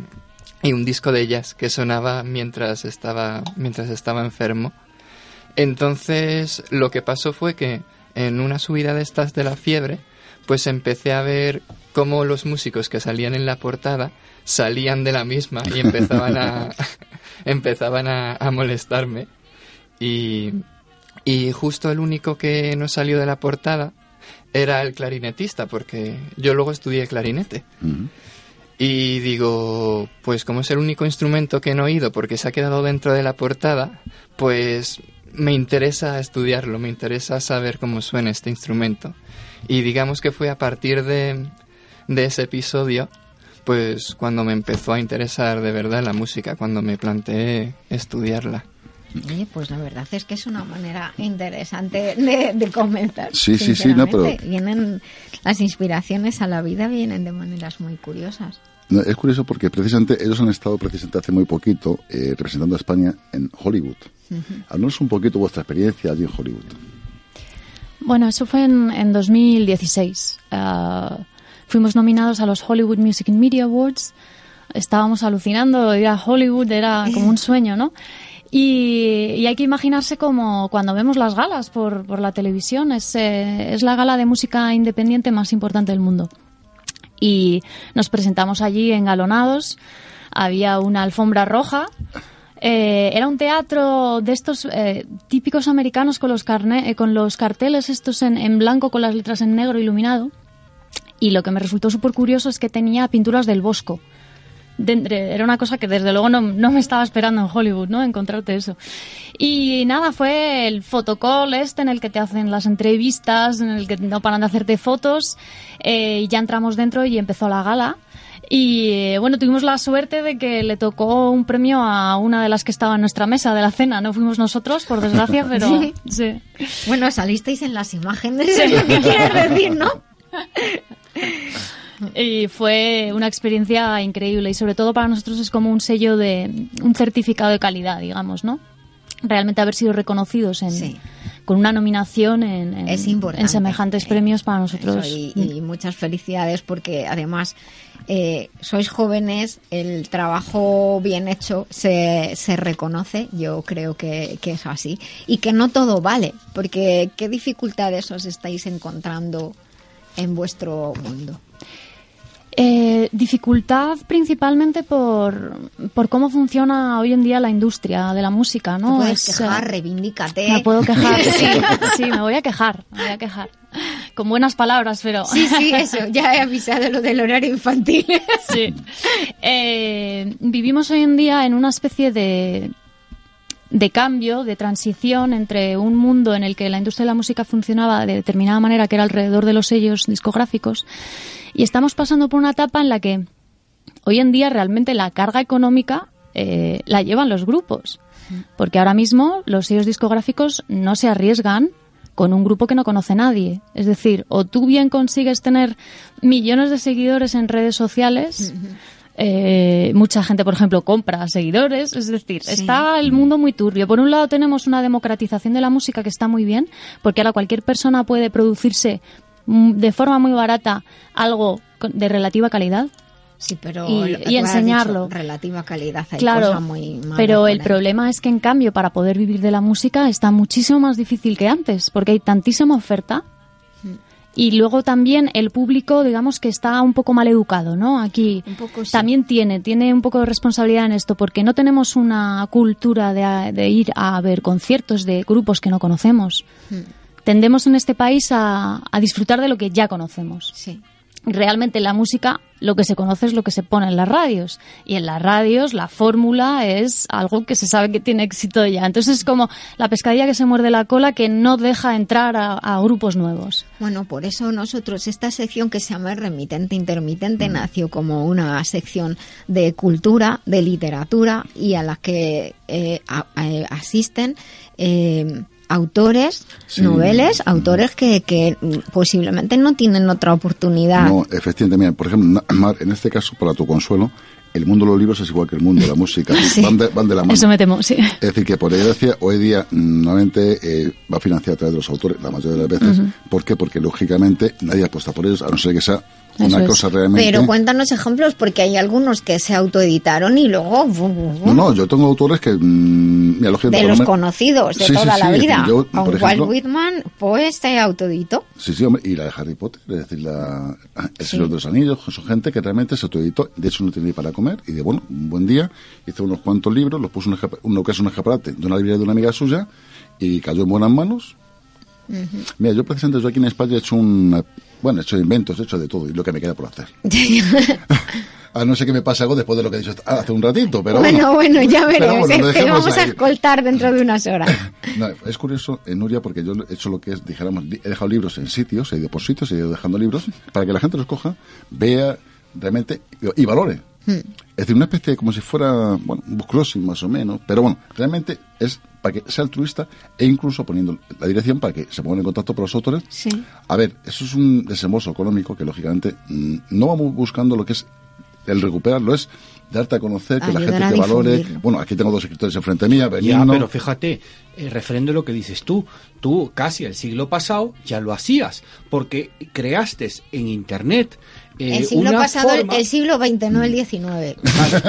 y un disco de jazz que sonaba mientras estaba, mientras estaba enfermo. Entonces lo que pasó fue que en una subida de estas de la fiebre, pues empecé a ver cómo los músicos que salían en la portada salían de la misma y empezaban a, empezaban a, a molestarme. Y, y justo el único que no salió de la portada era el clarinetista, porque yo luego estudié clarinete. Y digo, pues como es el único instrumento que no he oído porque se ha quedado dentro de la portada, pues me interesa estudiarlo, me interesa saber cómo suena este instrumento. Y digamos que fue a partir de, de ese episodio, pues cuando me empezó a interesar de verdad la música, cuando me planteé estudiarla. Pues la verdad es que es una manera interesante de, de comenzar. Sí, sí, sí, no, pero-. Vienen, las inspiraciones a la vida vienen de maneras muy curiosas. No, es curioso porque precisamente ellos han estado precisamente hace muy poquito eh, representando a España en Hollywood. Háblanos un poquito vuestra experiencia allí en Hollywood. Bueno, eso fue en, en 2016. Ah, fuimos nominados a los Hollywood Music and Media Awards. Estábamos alucinando, ir a Hollywood era como un sueño, ¿no? Y, hay que imaginarse como cuando vemos las galas por, por la televisión. Es, eh, es la gala de música independiente más importante del mundo. Y nos presentamos allí engalonados. Había una alfombra roja. Eh, era un teatro de estos eh, típicos americanos con los, carne- con los carteles estos en, en blanco con las letras en negro iluminado. Y lo que me resultó súper curioso es que tenía pinturas del Bosco. De era una cosa que desde luego no, no me estaba esperando en Hollywood, ¿no? Encontrarte eso. Y nada, fue el fotocall este en el que te hacen las entrevistas, en el que no paran de hacerte fotos. eh, y ya entramos dentro y empezó la gala. Y eh, bueno, tuvimos la suerte de que le tocó un premio a una de las que estaba en nuestra mesa de la cena. No fuimos nosotros, por desgracia, pero Sí. sí. Bueno, salisteis en las imágenes, Sí. que quieres decir, ¿no? Y fue una experiencia increíble y sobre todo para nosotros es como un sello de un certificado de calidad, digamos, ¿no? Realmente haber sido reconocidos en, con una nominación en, en- Es en semejantes premios para nosotros. Y, y muchas felicidades porque además eh, sois jóvenes, el trabajo bien hecho se, se reconoce, yo creo que, que es así, y que no todo vale, porque ¿qué dificultades os estáis encontrando en vuestro mundo? Eh, dificultad principalmente por, por cómo funciona hoy en día la industria de la música, ¿no? Te puedes Es, quejar, eh, reivindícate. Me puedo quejar, sí, sí, me voy a quejar, me voy a quejar. Con buenas palabras, pero... Sí, sí, eso, ya he avisado lo del horario infantil. Sí. Eh, vivimos hoy en día en una especie de, de cambio, de transición entre un mundo en el que la industria de la música funcionaba de determinada manera, que era alrededor de los sellos discográficos, y estamos pasando por una etapa en la que hoy en día realmente la carga económica eh, la llevan los grupos. Porque ahora mismo los sellos discográficos no se arriesgan con un grupo que no conoce nadie. Es decir, o tú bien consigues tener millones de seguidores en redes sociales, eh, mucha gente, por ejemplo, compra seguidores. Es decir, Sí. está el mundo muy turbio. Por un lado tenemos una democratización de la música que está muy bien, porque ahora cualquier persona puede producirse mm, de forma muy barata algo de relativa calidad. Sí, pero y, enseñarlo. dicho, relativa calidad, hay claro, cosa muy pero el ahí. problema es que en cambio para poder vivir de la música está muchísimo más difícil que antes, porque hay tantísima oferta Mm. y luego también el público, digamos que está un poco mal educado, ¿no? Aquí también tiene, tiene un poco de responsabilidad en esto, porque no tenemos una cultura de, de ir a ver conciertos de grupos que no conocemos. Tendemos en este país a, a disfrutar de lo que ya conocemos. Sí. Realmente la música, lo que se conoce es lo que se pone en las radios. Y en las radios la fórmula es algo que se sabe que tiene éxito ya. Entonces es como la pescadilla que se muerde la cola que no deja entrar a, a grupos nuevos. Bueno, por eso nosotros, esta sección que se llama Remitente Intermitente, nació como una sección de cultura, de literatura y a la que eh, a- a- asisten eh, autores, Sí. noveles, autores que, que posiblemente no tienen otra oportunidad. No, efectivamente, mira, por ejemplo, Mar, en este caso, para tu consuelo, el mundo de los libros es igual que el mundo de la música. Sí. Van, de, van de la mano. Eso me temo, sí. Es decir, que por desgracia, hoy día, normalmente eh, va financiado a través de los autores, la mayoría de las veces. ¿Por qué? Porque, lógicamente, nadie apuesta por ellos, a no ser que sea Eso una es. cosa realmente... Pero cuéntanos ejemplos porque hay algunos que se autoeditaron y luego No, no, yo tengo autores que... mm, mira, de los conocidos de Sí, toda sí, la vida. yo, Con por Walt ejemplo- Whitman, pues se autoeditó. Sí, sí, hombre, y la de Harry Potter, es decir, la, El Señor de los Anillos, son gente que realmente se autoeditó, de hecho no tenía para comer, y de bueno, un buen día, hizo unos cuantos libros, los puso en un un escaparate de una librería de una amiga suya, y cayó en buenas manos. Mira, yo precisamente yo aquí en España he hecho un, bueno, he hecho inventos, he hecho de todo, y lo que me queda por hacer. A no ser que me pase algo después de lo que he dicho hace un ratito, pero bueno, bueno, ya veremos. bueno, es que vamos a escoltar dentro de unas horas. No, es curioso, en Nuria, porque yo he hecho lo que es, dijéramos, he dejado libros en sitios, he ido por sitios, he ido dejando libros, para que la gente los coja, vea realmente y valore. Hmm. Es decir, una especie de como si fuera, bueno, un crossing más o menos, pero bueno, realmente es para que sea altruista e incluso poniendo la dirección para que se pongan en contacto con los autores. Sí. A ver, eso es un desembolso económico que lógicamente mm, no vamos buscando lo que es el recuperarlo, es darte a conocer, que la gente te valore. Bueno, aquí tengo dos escritores enfrente mía, Ya, Benigno. pero fíjate, eh, referendo a lo que dices tú, tú casi el siglo pasado ya lo hacías, porque creaste en Internet eh, el siglo pasado, el- forma- el siglo XX, no el XIX.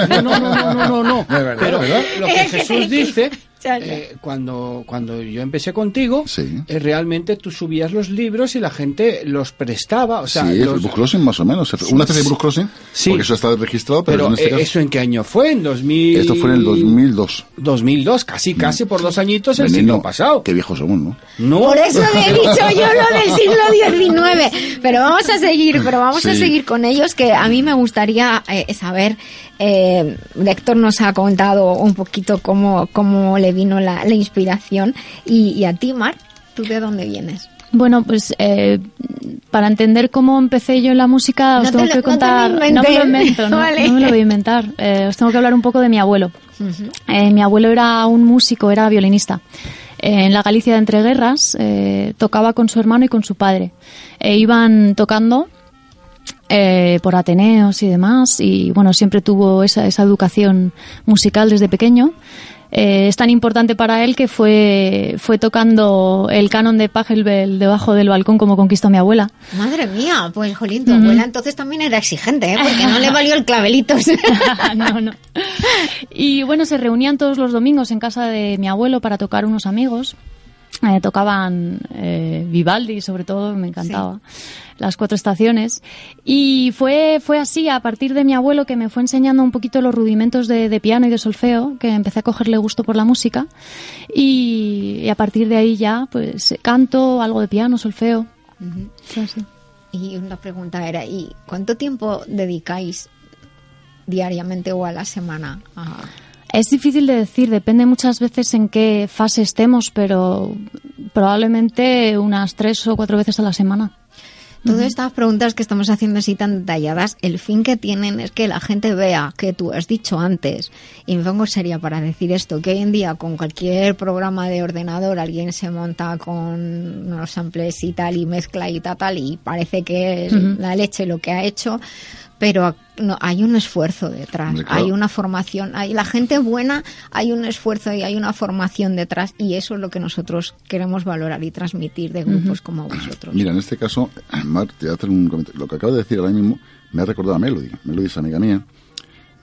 No, no, no, no, no, no, no. De verdad, Pero de verdad. lo que Jesús dice. Eh, cuando, cuando yo empecé contigo, Sí. eh, realmente tú subías los libros y la gente los prestaba. O sea, sí, los- el book crossing más o menos. Una especie de book crossing, Sí. porque eso está registrado, pero, pero en este eh, caso... ¿eso en qué año fue? ¿En 2000? Esto fue en el 2002. 2002, casi, casi por dos añitos el Benigno, siglo pasado. Qué viejos somos, ¿no? No. Por eso le he dicho yo lo del siglo XIX. Pero vamos a seguir, pero vamos a Sí. seguir con ellos, que a mí me gustaría eh, saber. Eh, Héctor nos ha contado un poquito cómo, cómo le vino la, la inspiración. Y, y a ti, Mar, ¿tú de dónde vienes? Bueno, pues eh, para entender cómo empecé yo en la música, os No te tengo lo- que no te lo contar. inventes. me lo invento, no, Vale. no me lo voy a inventar. Eh, os tengo que hablar un poco de mi abuelo. Eh, mi abuelo era un músico, era violinista. En la Galicia de entreguerras eh, tocaba con su hermano y con su padre. Iban tocando eh, por Ateneos y demás y bueno, siempre tuvo esa, esa educación musical desde pequeño. Eh, es tan importante para él que fue, fue tocando el canon de Pachelbel debajo del balcón como conquistó mi abuela. Madre mía, pues jolín, tu abuela entonces también era exigente, ¿eh? porque no le valió el clavelito. no, no. Y bueno, se reunían todos los domingos en casa de mi abuelo para tocar unos amigos. Eh, tocaban eh, Vivaldi, sobre todo, me encantaba. Las cuatro estaciones. Y fue, fue así, a partir de mi abuelo, que me fue enseñando un poquito los rudimentos de, de piano y de solfeo, que empecé a cogerle gusto por la música. Y, y a partir de ahí ya, pues canto, algo de piano, solfeo. Fue así. Y una pregunta era, ¿y cuánto tiempo dedicáis diariamente o a la semana a, Es difícil de decir, depende muchas veces en qué fase estemos, pero probablemente unas tres o cuatro veces a la semana. Todas estas preguntas que estamos haciendo así tan detalladas, el fin que tienen es que la gente vea que tú has dicho antes, y me pongo seria para decir esto, que hoy en día con cualquier programa de ordenador alguien se monta con unos samples y tal y mezcla y tal, tal y parece que es Ujú. la leche lo que ha hecho, pero no, hay un esfuerzo detrás, claro. hay una formación, hay la gente buena, hay un esfuerzo y hay una formación detrás y eso es lo que nosotros queremos valorar y transmitir de grupos como vosotros. Mira, en este caso, Mar, te voy a hacer un comentario. Lo que acabo de decir ahora mismo me ha recordado a Melody. Melody es amiga mía.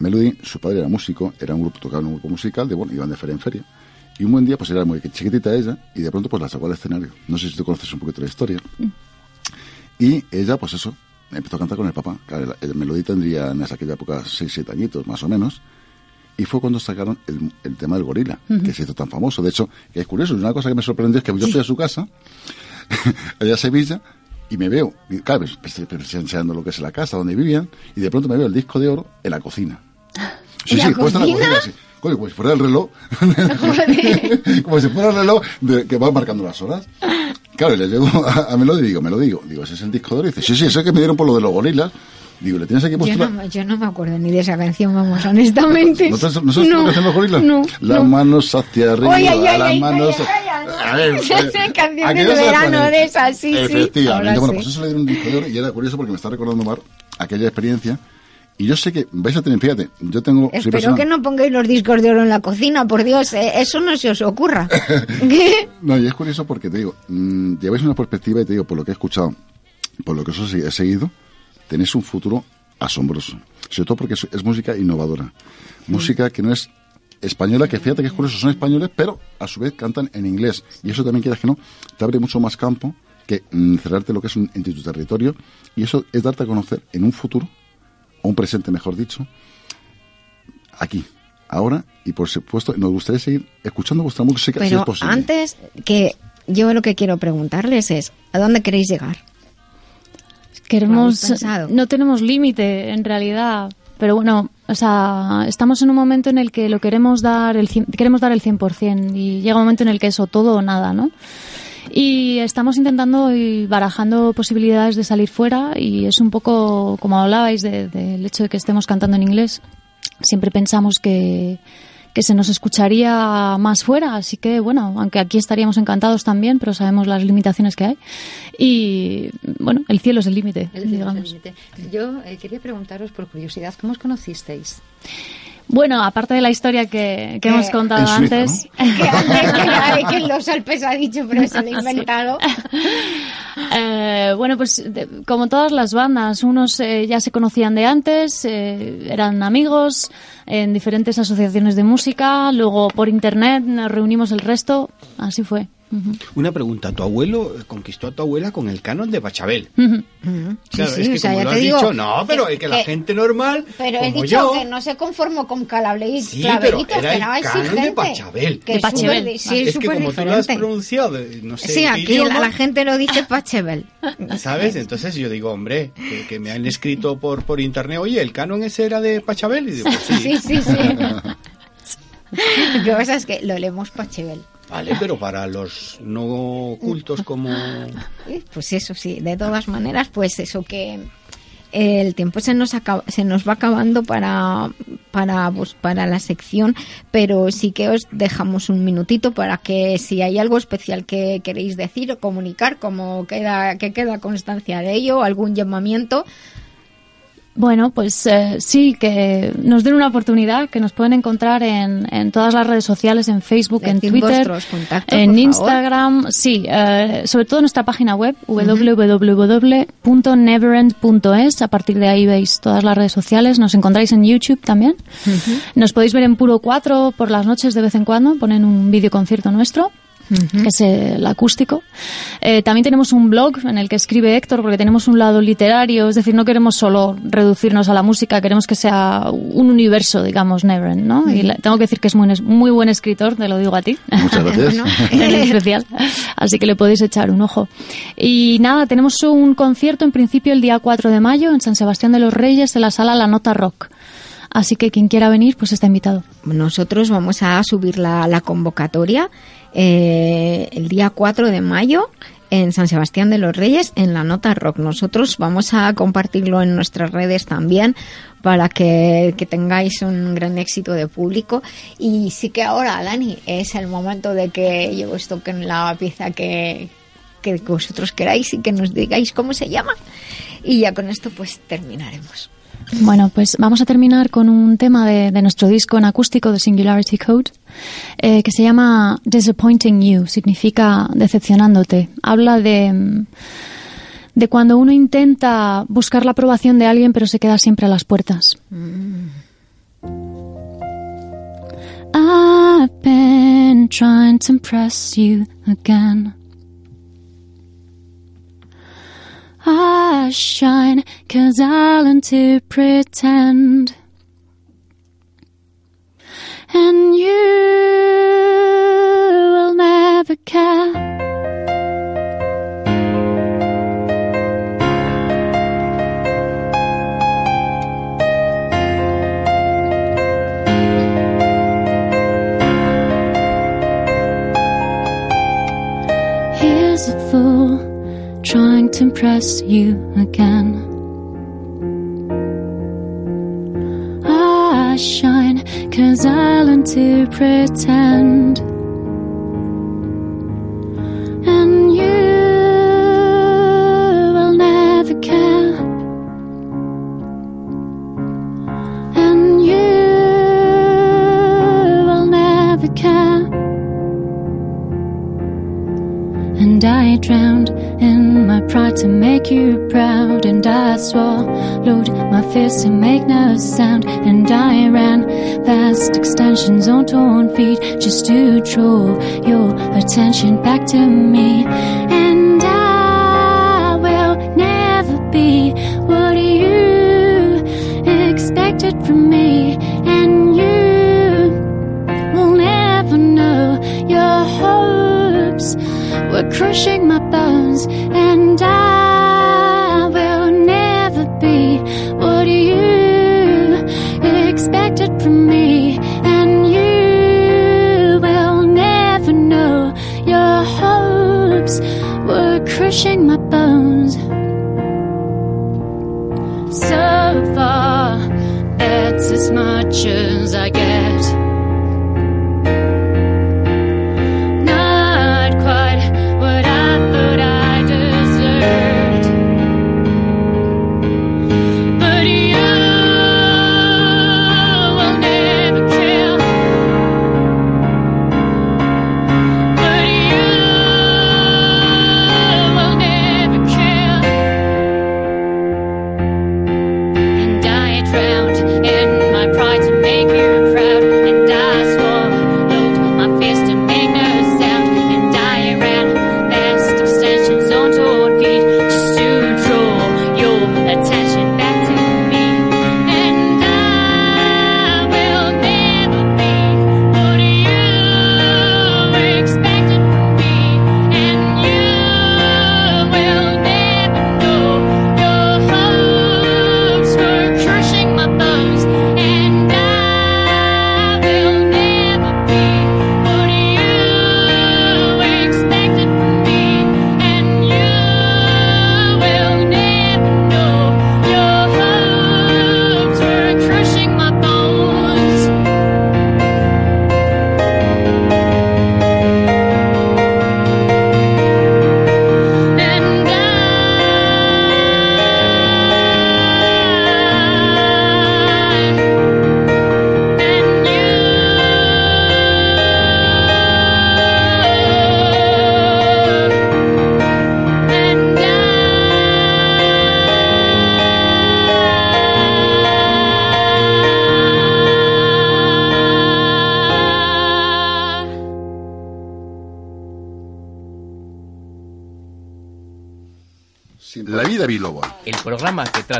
Melody, su padre era músico, era un grupo, tocaba en un grupo musical, de bueno, iban de feria en feria. Y un buen día, pues era muy chiquitita ella, y de pronto pues la sacó al escenario. No sé si tú conoces un poquito la historia. Y ella, pues eso, empezó a cantar con el papá. Claro, el, el Melody tendría en aquella época 6, 7 añitos, más o menos. Y fue cuando sacaron el, el tema del gorila, que se hizo tan famoso. De hecho, que es curioso, una cosa que me sorprendió es que yo fui a su casa, allá a Sevilla, y me veo, y claro, enseñando lo que es la casa donde vivían, y de pronto me veo el disco de oro en la cocina. Sí, ¿En la sí, puesto en la cocina? cocina, sí. Coño, como si fuera el reloj. como si fuera el reloj de- que va marcando las horas. Claro, y le llego a, a Melody y digo, me lo digo. Digo, ese es el disco de oro. Y dice, sí, sí, eso es que me dieron por lo de los gorilas. Digo, ¿le tienes aquí Yo no, la- yo no me acuerdo ni de esa canción, vamos, honestamente. ¿No, te- no sabes lo que hacen los gorilas? no, Las no. manos hacia arriba, ay, ay, las manos... ay, A ver, eh, canciones ¿a qué de no verano de esas, sí, sí. Efectivamente. Ahora bueno, sí. pues eso le dieron un disco de oro y era curioso porque me está recordando, Mar, aquella experiencia. Y yo sé que vais a tener, fíjate, yo tengo... Espero persona- que no pongáis los discos de oro en la cocina, por Dios, eh, eso no se os ocurra. ¿Qué? No, y es curioso porque te digo, mm, lleváis una perspectiva y te digo, por lo que he escuchado, por lo que os he seguido, tenéis un futuro asombroso. Sobre todo porque es, es música innovadora. Música que no es española, que fíjate que es curioso, son españoles, pero a su vez cantan en inglés. Y eso también, quieras que no, te abre mucho más campo que mm, cerrarte lo que es un, en tu territorio. Y eso es darte a conocer en un futuro, o un presente, mejor dicho, aquí, ahora, y por supuesto, nos gustaría seguir escuchando vuestra música si es Pero posible. antes que yo lo que quiero preguntarles es, ¿a dónde queréis llegar? Queremos, no tenemos límite en realidad. Pero bueno, o sea, estamos en un momento en el que lo queremos dar el cien- queremos dar el 100% y llega un momento en el que eso todo o nada, ¿no? Y estamos intentando y barajando posibilidades de salir fuera y es un poco como hablabais de- del hecho de que estemos cantando en inglés. Siempre pensamos que, que se nos escucharía más fuera, así que bueno, aunque aquí estaríamos encantados también, pero sabemos las limitaciones que hay. Y bueno, el cielo es el límite, El cielo es el digamos. límite. Yo eh, quería preguntaros por curiosidad, ¿cómo os conocisteis? Bueno, aparte de la historia que, que Eh, hemos contado en Suiza, antes. Que antes que nadie que en los Alpes ha dicho, pero se lo he inventado. Eh, bueno, pues de- como todas las bandas, unos eh, ya se conocían de antes, eh, eran amigos en diferentes asociaciones de música, luego por internet nos reunimos el resto, así fue. Ujú. Una pregunta, tu abuelo eh, conquistó a tu abuela con el canon de Pachabel. Ujú. Claro, sí, es que o sea, como lo has digo dicho, no, pero que- es que la gente normal, Pero he como dicho yo, que no se conformó con calableitos, Sí, pero era que el canon de. Pachabel. Que es súper di- sí, es que como tú lo has pronunciado, de- no sé Sí, aquí idioma, la, la gente lo dice Pachebel. ¿sabes? Entonces yo digo, hombre, que, que me han escrito por, por internet, oye, ¿el canon ese era de Pachabel? Y digo, pues sí. Sí, sí, sí. Lo que pasa es que lo leemos Pachebel. Vale, pero para los no cultos como... Eh, Pues eso sí, de todas maneras, pues eso que el tiempo se nos acaba- se nos va acabando para para pues, para la sección, pero sí que os dejamos un minutito para que si hay algo especial que queréis decir o comunicar, como queda que queda constancia de ello, algún llamamiento, Bueno, pues eh, sí, que nos den una oportunidad, que nos pueden encontrar en, en todas las redes sociales, en Facebook, en Twitter, en Instagram, sí, eh, sobre todo nuestra página web, www.neverend.es, a partir de ahí veis todas las redes sociales, nos encontráis en YouTube también, nos podéis ver en Puro 4 por las noches de vez en cuando, ponen un vídeo que es el acústico. Eh, también tenemos un blog en el que escribe Héctor, porque tenemos un lado literario, es decir, no queremos solo reducirnos a la música, queremos que sea un universo, digamos, Neverend, ¿no? Y la- tengo que decir que es muy, muy buen escritor, te lo digo a ti. Muchas gracias. Bueno, en especial. Así que le podéis echar un ojo. Y nada, tenemos un concierto en principio el día 4 de mayo en San Sebastián de los Reyes, en la sala La Nota Rock. Así que quien quiera venir, pues está invitado. nosotros vamos a subir la, la convocatoria eh, el día 4 de mayo en San Sebastián de los Reyes en la Nota Rock. Nosotros vamos a compartirlo en nuestras redes también para que, que tengáis un gran éxito de público. Y sí que ahora, Dani, es el momento de que yo os toque en la pieza que, que vosotros queráis y que nos digáis cómo se llama. Y ya con esto pues terminaremos. Bueno, pues vamos a terminar con un tema de, de nuestro disco en acústico de Singularity Code eh, que se llama Disappointing You, significa decepcionándote. Habla de, mm, de cuando uno intenta buscar la aprobación de alguien pero se queda siempre a las puertas. I've been trying to impress you again. I shine cause I learn to pretend. And you will never care. To impress you again. I shine cause I learn to pretend. And I swallowed my fears to make no sound. And I ran past extensions on torn feet just to draw your attention back to me. And I will never be what you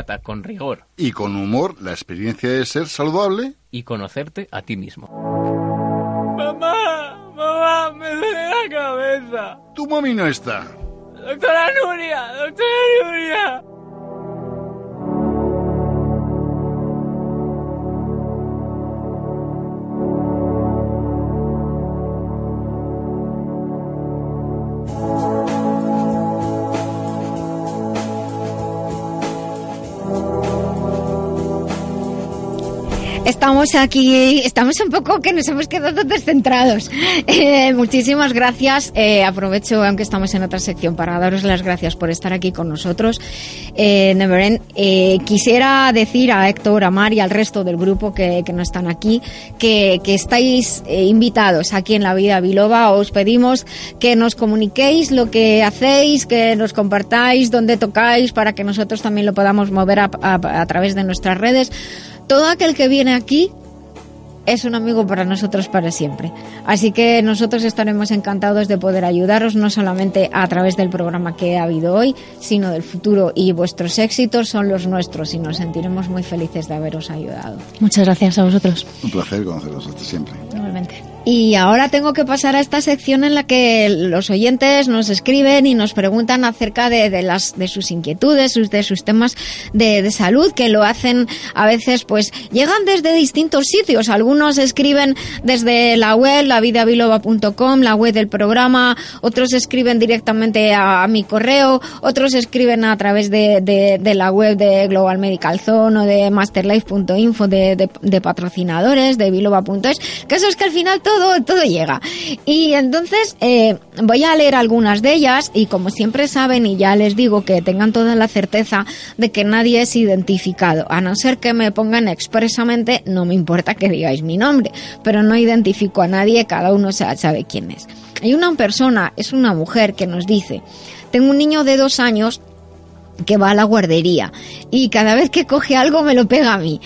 trata con rigor Y con humor la experiencia de ser saludable. y conocerte a ti mismo. Mamá, mamá, me duele la cabeza. Tu mami no está. Doctora Nuria, doctora Nuria. Estamos aquí, estamos un poco que nos hemos quedado descentrados. Eh, muchísimas gracias. Eh, aprovecho, aunque estamos en otra sección, para daros las gracias por estar aquí con nosotros. Eh, Neveren, eh, quisiera decir a Héctor, a Mar y al resto del grupo que, que no están aquí que, que estáis eh, invitados aquí en La Vida Biloba. Os pedimos que nos comuniquéis lo que hacéis, que nos compartáis dónde tocáis para que nosotros también lo podamos mover a- a- a través de nuestras redes todo aquel que viene aquí es un amigo para nosotros para siempre. Así que nosotros estaremos encantados de poder ayudaros, no solamente a través del programa que ha habido hoy, sino del futuro. Y vuestros éxitos son los nuestros y nos sentiremos muy felices de haberos ayudado. Muchas gracias a vosotros. Un placer conoceros hasta siempre. Igualmente. Y ahora tengo que pasar a esta sección en la que los oyentes nos escriben y nos preguntan acerca de, de las de sus inquietudes, sus, de sus temas de, de salud, que lo hacen a veces, pues llegan desde distintos sitios. Algunos escriben desde la web, lavidabiloba.com, la web del programa, otros escriben directamente a, mi correo, otros escriben a través de, de- la web de Global Medical Zone o de masterlife.info de, de- patrocinadores, de biloba.es. El caso es que al final todo, todo llega. Y entonces eh, voy a leer algunas de ellas y como siempre saben y ya les digo que tengan toda la certeza de que nadie es identificado, a no ser que me pongan expresamente, no me importa que digáis mi nombre, pero no identifico a nadie, cada uno sa- sabe quién es. Hay una persona, es una mujer que nos dice, tengo un niño de dos años que va a la guardería y cada vez que coge algo me lo pega a mí.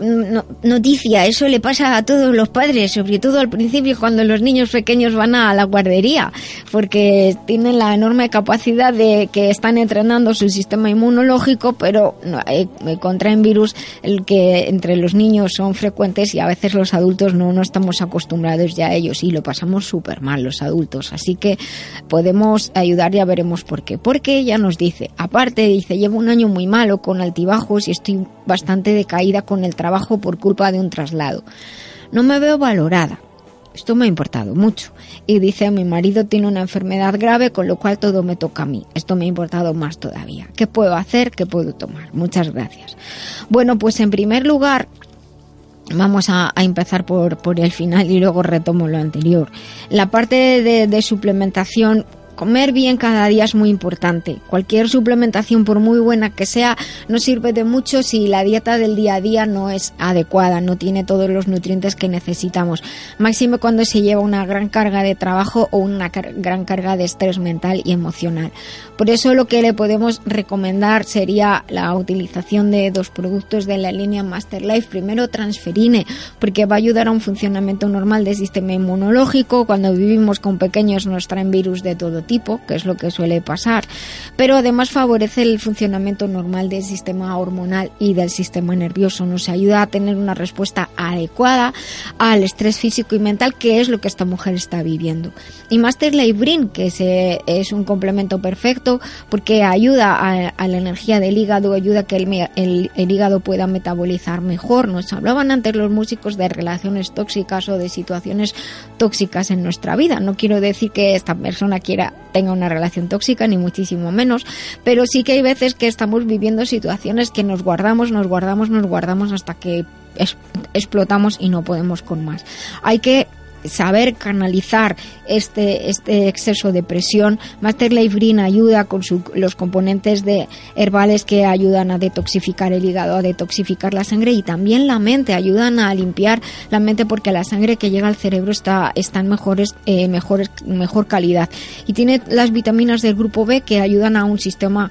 No- noticia, eso le pasa a todos los padres, sobre todo al principio cuando los niños pequeños van a la guardería, porque tienen la enorme capacidad de que están entrenando su sistema inmunológico, pero no, eh, contraen virus el que entre los niños son frecuentes y a veces los adultos no, no estamos acostumbrados ya a ellos y lo pasamos súper mal los adultos. Así que podemos ayudar, ya veremos por qué. Porque ella nos dice, aparte dice, llevo un año muy malo con altibajos y estoy bastante decaída con el trabajo por culpa de un traslado. No me veo valorada. Esto me ha importado mucho. Y dice, mi marido tiene una enfermedad grave, con lo cual todo me toca a mí. Esto me ha importado más todavía. ¿Qué puedo hacer? ¿Qué puedo tomar? Muchas gracias. Bueno, pues en primer lugar, Vamos a, empezar por, por, el final y luego retomo lo anterior. La parte de suplementación Comer bien cada día es muy importante. Cualquier suplementación, por muy buena que sea, no sirve de mucho si la dieta del día a día no es adecuada, no tiene todos los nutrientes que necesitamos. Máximo cuando se lleva una gran carga de trabajo o una gran carga de estrés mental y emocional. Por eso lo que le podemos recomendar sería la utilización de dos productos de la línea Master Life. Primero transferine, porque va a ayudar a un funcionamiento normal del sistema inmunológico. Cuando vivimos con pequeños nos traen virus de todo tipo, que es lo que suele pasar, pero además favorece el funcionamiento normal del sistema hormonal y del sistema nervioso, nos ayuda a tener una respuesta adecuada al estrés físico y mental, que es lo que esta mujer está viviendo. Y Master Green, que es un complemento perfecto porque ayuda a, la energía del hígado, ayuda a que el hígado pueda metabolizar mejor. Nos hablaban antes los músicos de relaciones tóxicas o de situaciones tóxicas en nuestra vida. No quiero decir que esta persona quiera tenga una relación tóxica, ni muchísimo menos, pero sí que hay veces que estamos viviendo situaciones que nos guardamos, nos guardamos, nos guardamos hasta que explotamos y no podemos con más. Hay que saber canalizar este, este exceso de presión. Master Life Green ayuda con los componentes de herbales que ayudan a detoxificar el hígado, a detoxificar la sangre y también la mente, ayudan a limpiar la mente porque la sangre que llega al cerebro está, está en mejores, eh, mejores, mejor calidad. Y tiene las vitaminas del grupo B que ayudan a un sistema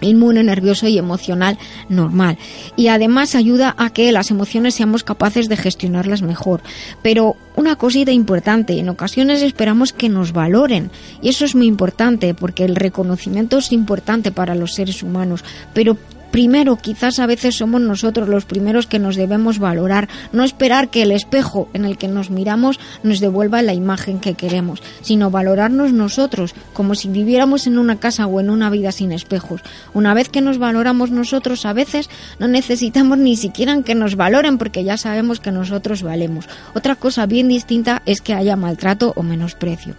inmune, nervioso y emocional normal. Y además ayuda a que las emociones seamos capaces de gestionarlas mejor. Pero una cosita importante, en ocasiones esperamos que nos valoren. Y eso es muy importante porque el reconocimiento es importante para los seres humanos. Pero primero quizás a veces somos nosotros los primeros que nos debemos valorar, no esperar que el espejo en el que nos miramos nos devuelva la imagen que queremos, sino valorarnos nosotros, como si viviéramos en una casa o en una vida sin espejos. Una vez que nos valoramos nosotros, a veces no necesitamos ni siquiera que nos valoren porque ya sabemos que nosotros valemos. Otra cosa bien distinta es que haya maltrato o menosprecio.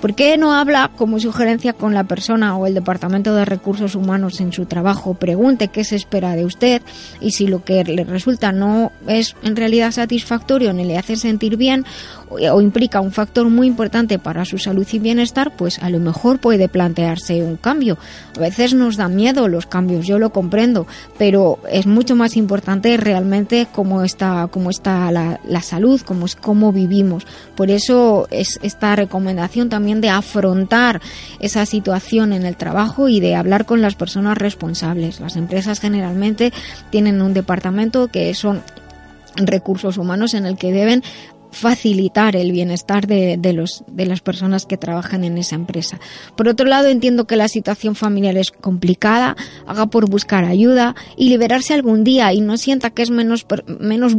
¿Por qué no habla como sugerencia con la persona o el Departamento de Recursos Humanos en su trabajo? Pregunte qué se espera de usted y si lo que le resulta no es en realidad satisfactorio ni le hace sentir bien o implica un factor muy importante para su salud y bienestar, pues a lo mejor puede plantearse un cambio. A veces nos da miedo los cambios, yo lo comprendo, pero es mucho más importante realmente cómo está, cómo está la, salud, cómo cómo vivimos. Por eso es esta recomendación también de afrontar esa situación en el trabajo y de hablar con las personas responsables. Las empresas generalmente tienen un departamento que son recursos humanos en el que deben facilitar el bienestar de, de, los, de las personas que trabajan en esa empresa. Por otro lado, entiendo que la situación familiar es complicada, haga por buscar ayuda y liberarse algún día y no sienta que es menos, menos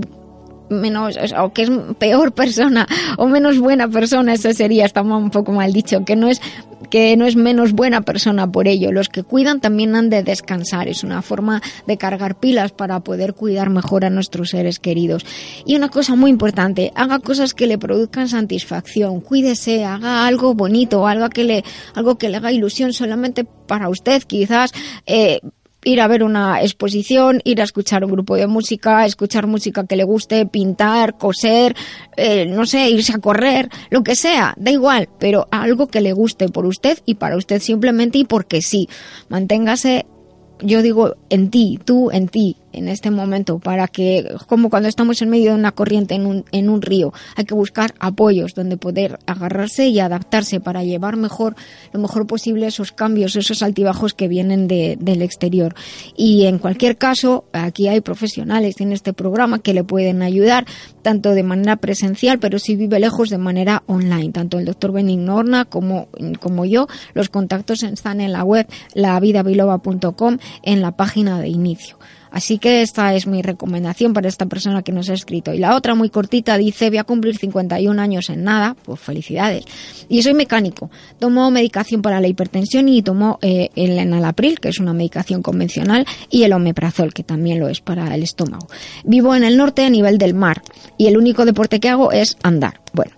menos o que es peor persona o menos buena persona, eso sería, está un poco mal dicho, que no es que no es menos buena persona por ello. Los que cuidan también han de descansar. Es una forma de cargar pilas para poder cuidar mejor a nuestros seres queridos. Y una cosa muy importante, haga cosas que le produzcan satisfacción. Cuídese, haga algo bonito, algo que le, algo que le haga ilusión solamente para usted. Quizás eh, ir a ver una exposición, ir a escuchar un grupo de música, escuchar música que le guste, pintar, coser, eh, no sé, irse a correr, lo que sea, da igual, pero algo que le guste por usted y para usted simplemente y porque sí. Manténgase yo digo en ti, tú en ti, en este momento, para que, como cuando estamos en medio de una corriente en un, en un río, hay que buscar apoyos donde poder agarrarse y adaptarse para llevar mejor, lo mejor posible esos cambios, esos altibajos que vienen de, del exterior. Y en cualquier caso, aquí hay profesionales en este programa que le pueden ayudar, tanto de manera presencial, pero si vive lejos de manera online, tanto el doctor Benignorna como, como yo. Los contactos están en la web lavidabiloba.com en la página de inicio. Así que esta es mi recomendación para esta persona que nos ha escrito. Y la otra muy cortita dice, voy a cumplir 51 años en nada, pues felicidades. Y soy mecánico, tomo medicación para la hipertensión y tomo eh, el enalapril, que es una medicación convencional, y el omeprazol, que también lo es para el estómago. Vivo en el norte a nivel del mar y el único deporte que hago es andar. Bueno,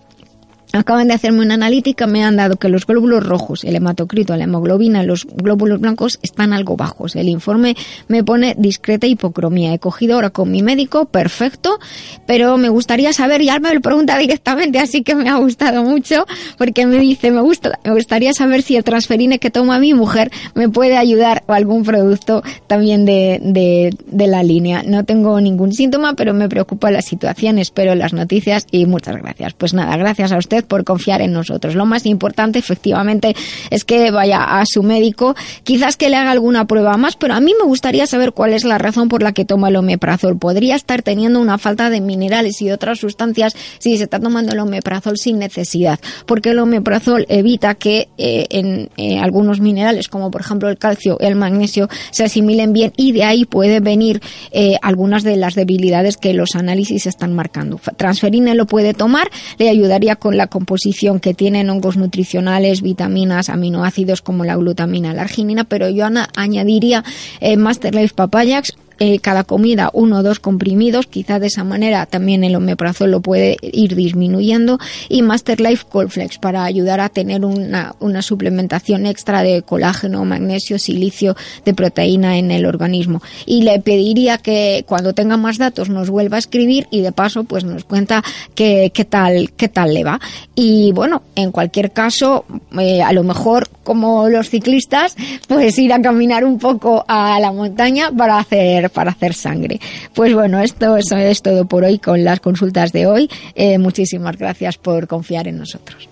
Acaban de hacerme una analítica, me han dado que los glóbulos rojos, el hematocrito, la hemoglobina, los glóbulos blancos están algo bajos. El informe me pone discreta hipocromía. He cogido ahora con mi médico, perfecto, pero me gustaría saber, y él me lo pregunta directamente, así que me ha gustado mucho, porque me dice, me gusta, me gustaría saber si el transferine que toma mi mujer me puede ayudar o algún producto también de, de, de la línea. No tengo ningún síntoma, pero me preocupa la situación, espero las noticias y muchas gracias. Pues nada, gracias a usted por confiar en nosotros. Lo más importante, efectivamente, es que vaya a su médico, quizás que le haga alguna prueba más, pero a mí me gustaría saber cuál es la razón por la que toma el omeprazol. Podría estar teniendo una falta de minerales y otras sustancias si se está tomando el omeprazol sin necesidad, porque el omeprazol evita que eh, en eh, algunos minerales, como por ejemplo el calcio, el magnesio, se asimilen bien y de ahí puede venir eh, algunas de las debilidades que los análisis están marcando. Transferine lo puede tomar, le ayudaría con la composición que tienen hongos nutricionales, vitaminas, aminoácidos como la glutamina, la arginina, pero yo añadiría eh, Master Life Papayax eh, cada comida uno o dos comprimidos, quizá de esa manera también el omeprazol lo puede ir disminuyendo y Master Life Colflex para ayudar a tener una, una suplementación extra de colágeno, magnesio, silicio, de proteína en el organismo. Y le pediría que cuando tenga más datos nos vuelva a escribir y de paso pues nos cuenta qué, qué tal, qué tal le va. Y bueno, en cualquier caso, eh, a lo mejor como los ciclistas, pues ir a caminar un poco a la montaña para hacer para hacer sangre. Pues bueno, esto, es todo por hoy con las consultas de hoy. Eh, muchísimas gracias por confiar en nosotros.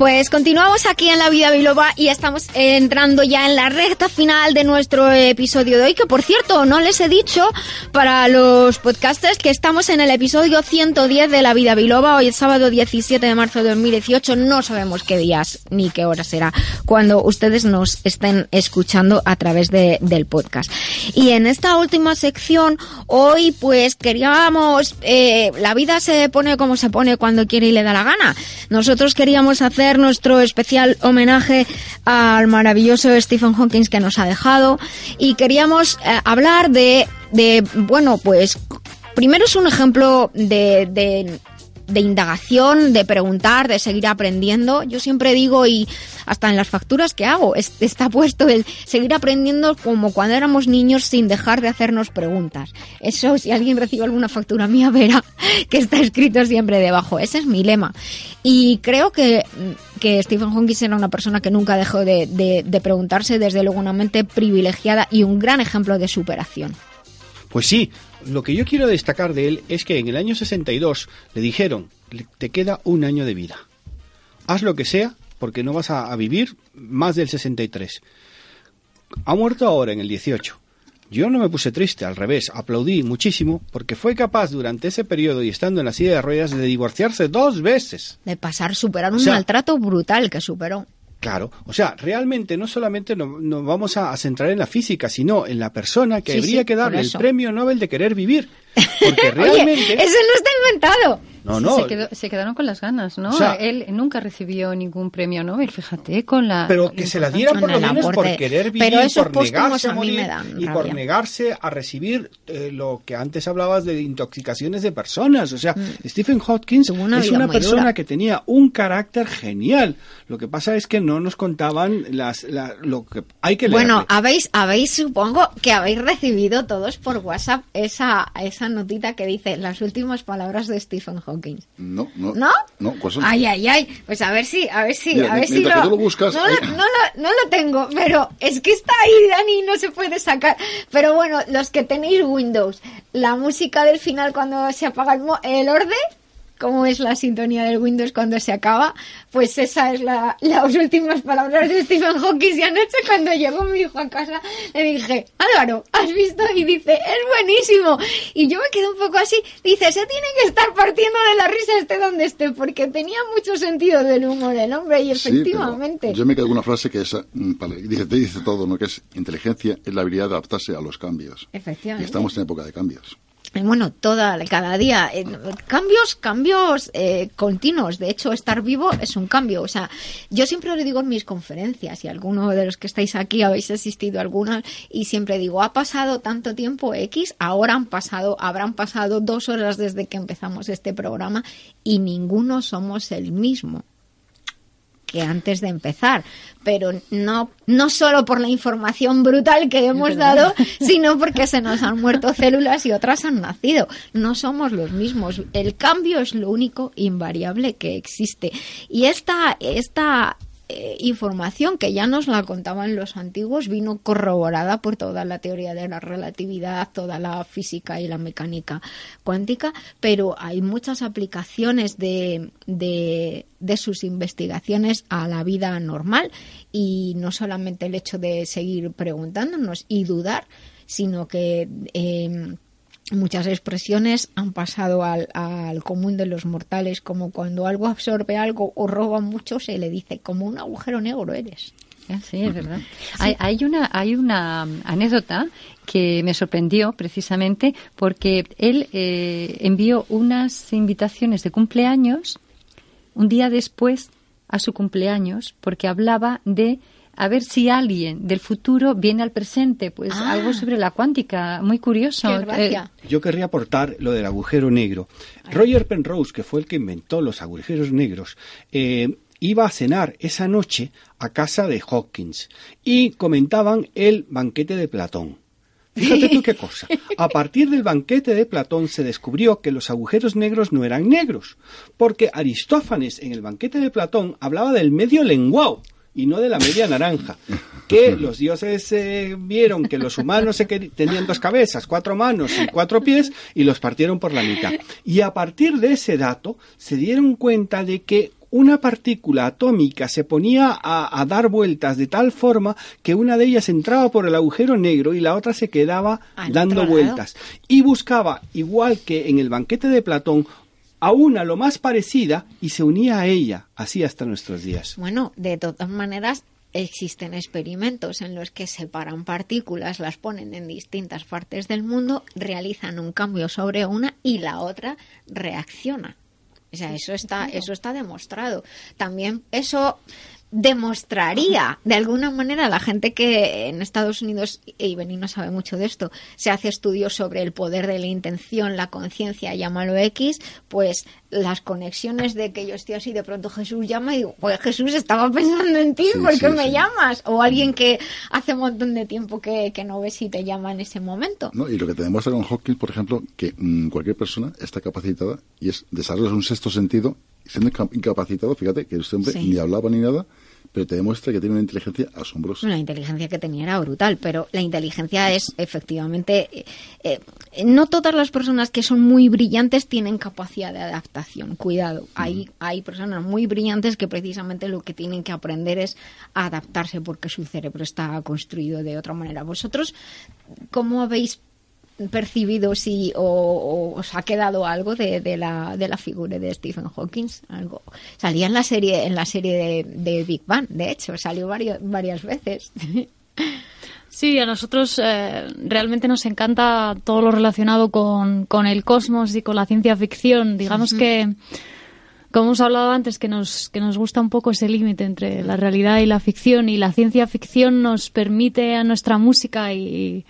Pues continuamos aquí en La Vida Biloba y estamos entrando ya en la recta final de nuestro episodio de hoy, que por cierto, no les he dicho para los podcasters que estamos en el episodio 110 de La Vida Biloba, hoy es sábado 17 de marzo de 2018, no sabemos qué días ni qué hora será cuando ustedes nos estén escuchando a través de, del podcast. Y en esta última sección, hoy pues queríamos, eh, la vida se pone como se pone cuando quiere y le da la gana. Nosotros queríamos hacer nuestro especial homenaje al maravilloso Stephen Hawking que nos ha dejado. Y queríamos eh, hablar de, de, bueno, pues primero es un ejemplo de, de de indagación, de preguntar, de seguir aprendiendo. Yo siempre digo, y hasta en las facturas que hago, está puesto el seguir aprendiendo como cuando éramos niños sin dejar de hacernos preguntas. Eso, si alguien recibe alguna factura mía, verá que está escrito siempre debajo. Ese es mi lema. Y creo que, que Stephen Hawking era una persona que nunca dejó de, preguntarse, desde luego una mente privilegiada y un gran ejemplo de superación. Pues sí, lo que yo quiero destacar de él es que en el año 62 le dijeron, te queda un año de vida. Haz lo que sea porque no vas a, vivir más del 63. Ha muerto ahora en el 18. Yo no me puse triste, al revés, aplaudí muchísimo porque fue capaz durante ese periodo y estando en la silla de ruedas de divorciarse dos veces. De pasar, superar un maltrato brutal que superó. Claro, o sea, realmente no solamente nos, vamos a, centrar en la física, sino en la persona que habría que darle el premio Nobel de querer vivir. Porque realmente... Oye, eso no está inventado. No, no. Se, quedaron con las ganas, ¿no? Él nunca recibió ningún premio Nobel, fíjate, con la... Pero que se la dieran por lo menos por querer vivir, por negarse a morir y por negarse a recibir eh, lo que antes hablabas de intoxicaciones de personas. O sea, mm. Stephen Hawking es una persona que tenía un carácter genial. Lo que pasa es que no nos contaban las, lo que hay que leer. Bueno, habéis, habéis, supongo que habéis recibido todos por WhatsApp esa, esa notita que dice las últimas palabras de Stephen Hawking. No, no. ¿No? No, ¿cuáles son? Ay, ay, ay. Pues a ver si, a ver si, Mira, a ver si mientras lo... buscas, no, lo, no, lo, no lo tengo, pero es que está ahí, Dani, no se puede sacar. Pero bueno, los que tenéis Windows, la música del final cuando se apaga el, mo- el orden, como es la sintonía del Windows cuando se acaba, pues esa es la, las últimas palabras de Stephen Hawking. Y anoche cuando llegó mi hijo a casa le dije, Álvaro, ¿has visto? Y dice, es buenísimo. Y yo me quedé un poco así. Dice, se tiene que estar partiendo de la risa esté donde esté, porque tenía mucho sentido del humor el hombre y Sí, efectivamente. yo me quedo con una frase que es, mm, vale, dice, te dice todo, ¿no? Que es inteligencia es la habilidad de adaptarse a los cambios. Y Efectivamente. estamos en época de cambios. Eh, Bueno, toda, cada día. eh, cambios, cambios eh, continuos. De hecho, estar vivo es un cambio. O sea, yo siempre lo digo en mis conferencias, y alguno de los que estáis aquí habéis asistido a algunas, y siempre digo, ha pasado tanto tiempo X, ahora han pasado, habrán pasado dos horas desde que empezamos este programa, y ninguno somos el mismo que antes de empezar, pero no no solo por la información brutal que hemos dado, sino porque se nos han muerto células y otras han nacido. No somos los mismos. El cambio es lo único invariable que existe. Y esta esta eh, información que ya nos la contaban los antiguos vino corroborada por toda la teoría de la relatividad, toda la física y la mecánica cuántica, pero hay muchas aplicaciones de, de, sus investigaciones a la vida normal y no solamente el hecho de seguir preguntándonos y dudar, sino que eh, muchas expresiones han pasado al, al común de los mortales, como cuando algo absorbe algo o roba mucho, se le dice, como un agujero negro eres. Ah, Sí, es verdad. Hay, hay una hay una um, anécdota que me sorprendió precisamente porque él eh, envió unas invitaciones de cumpleaños un día después a su cumpleaños porque hablaba de a ver si alguien del futuro viene al presente, pues Ah. algo sobre la cuántica, muy curioso. Qué gracia. Yo querría aportar lo del agujero negro. Roger Penrose, que fue el que inventó los agujeros negros, eh, iba a cenar esa noche a casa de Hawkins y comentaban el banquete de Platón. Fíjate tú qué cosa. A partir del banquete de Platón se descubrió que los agujeros negros no eran negros, porque Aristófanes en el banquete de Platón hablaba del medio lenguao y no de la media naranja. Que los dioses eh, vieron que los humanos se tenían dos cabezas, cuatro manos y cuatro pies y los partieron por la mitad. Y a partir de ese dato se dieron cuenta de que una partícula atómica se ponía a, a dar vueltas de tal forma que una de ellas entraba por el agujero negro y la otra se quedaba dando vueltas. Y buscaba, igual que en el banquete de Platón, a una lo más parecida y se unía a ella, así hasta nuestros días. Bueno, de todas maneras, existen experimentos en los que separan partículas, las ponen en distintas partes del mundo, realizan un cambio sobre una y la otra reacciona. O sea, eso está, eso está demostrado. También eso demostraría de alguna manera la gente que en Estados Unidos y Beni no sabe mucho de esto se hace estudios sobre el poder de la intención la conciencia llámalo X pues las conexiones de que yo estoy así de pronto Jesús llama y digo pues Jesús estaba pensando en ti Sí, ¿por qué sí, me sí. llamas? o alguien que hace un montón de tiempo que, que no ves y te llama en ese momento ¿no? Y lo que te demuestra con Hawking, por ejemplo, que mm, cualquier persona está capacitada y es desarrolla un sexto sentido, siendo inca- incapacitado, fíjate que este hombre Sí. ni hablaba ni nada, pero te demuestra que tiene una inteligencia asombrosa. La inteligencia que tenía era brutal, pero la inteligencia es efectivamente... eh, eh, no todas las personas que son muy brillantes tienen capacidad de adaptación. Cuidado, hay, hay personas muy brillantes que precisamente lo que tienen que aprender es adaptarse porque su cerebro está construido de otra manera. ¿Vosotros cómo habéis percibido si o, o os ha quedado algo de, de la de la figura de Stephen Hawking algo salía en la serie en la serie de, de Big Bang de hecho salió varios, varias veces Sí, a nosotros eh, realmente nos encanta todo lo relacionado con, con el cosmos y con la ciencia ficción. Digamos que, como hemos hablado antes, que nos, que nos gusta un poco ese límite entre la realidad y la ficción. Y la ciencia ficción nos permite a nuestra música y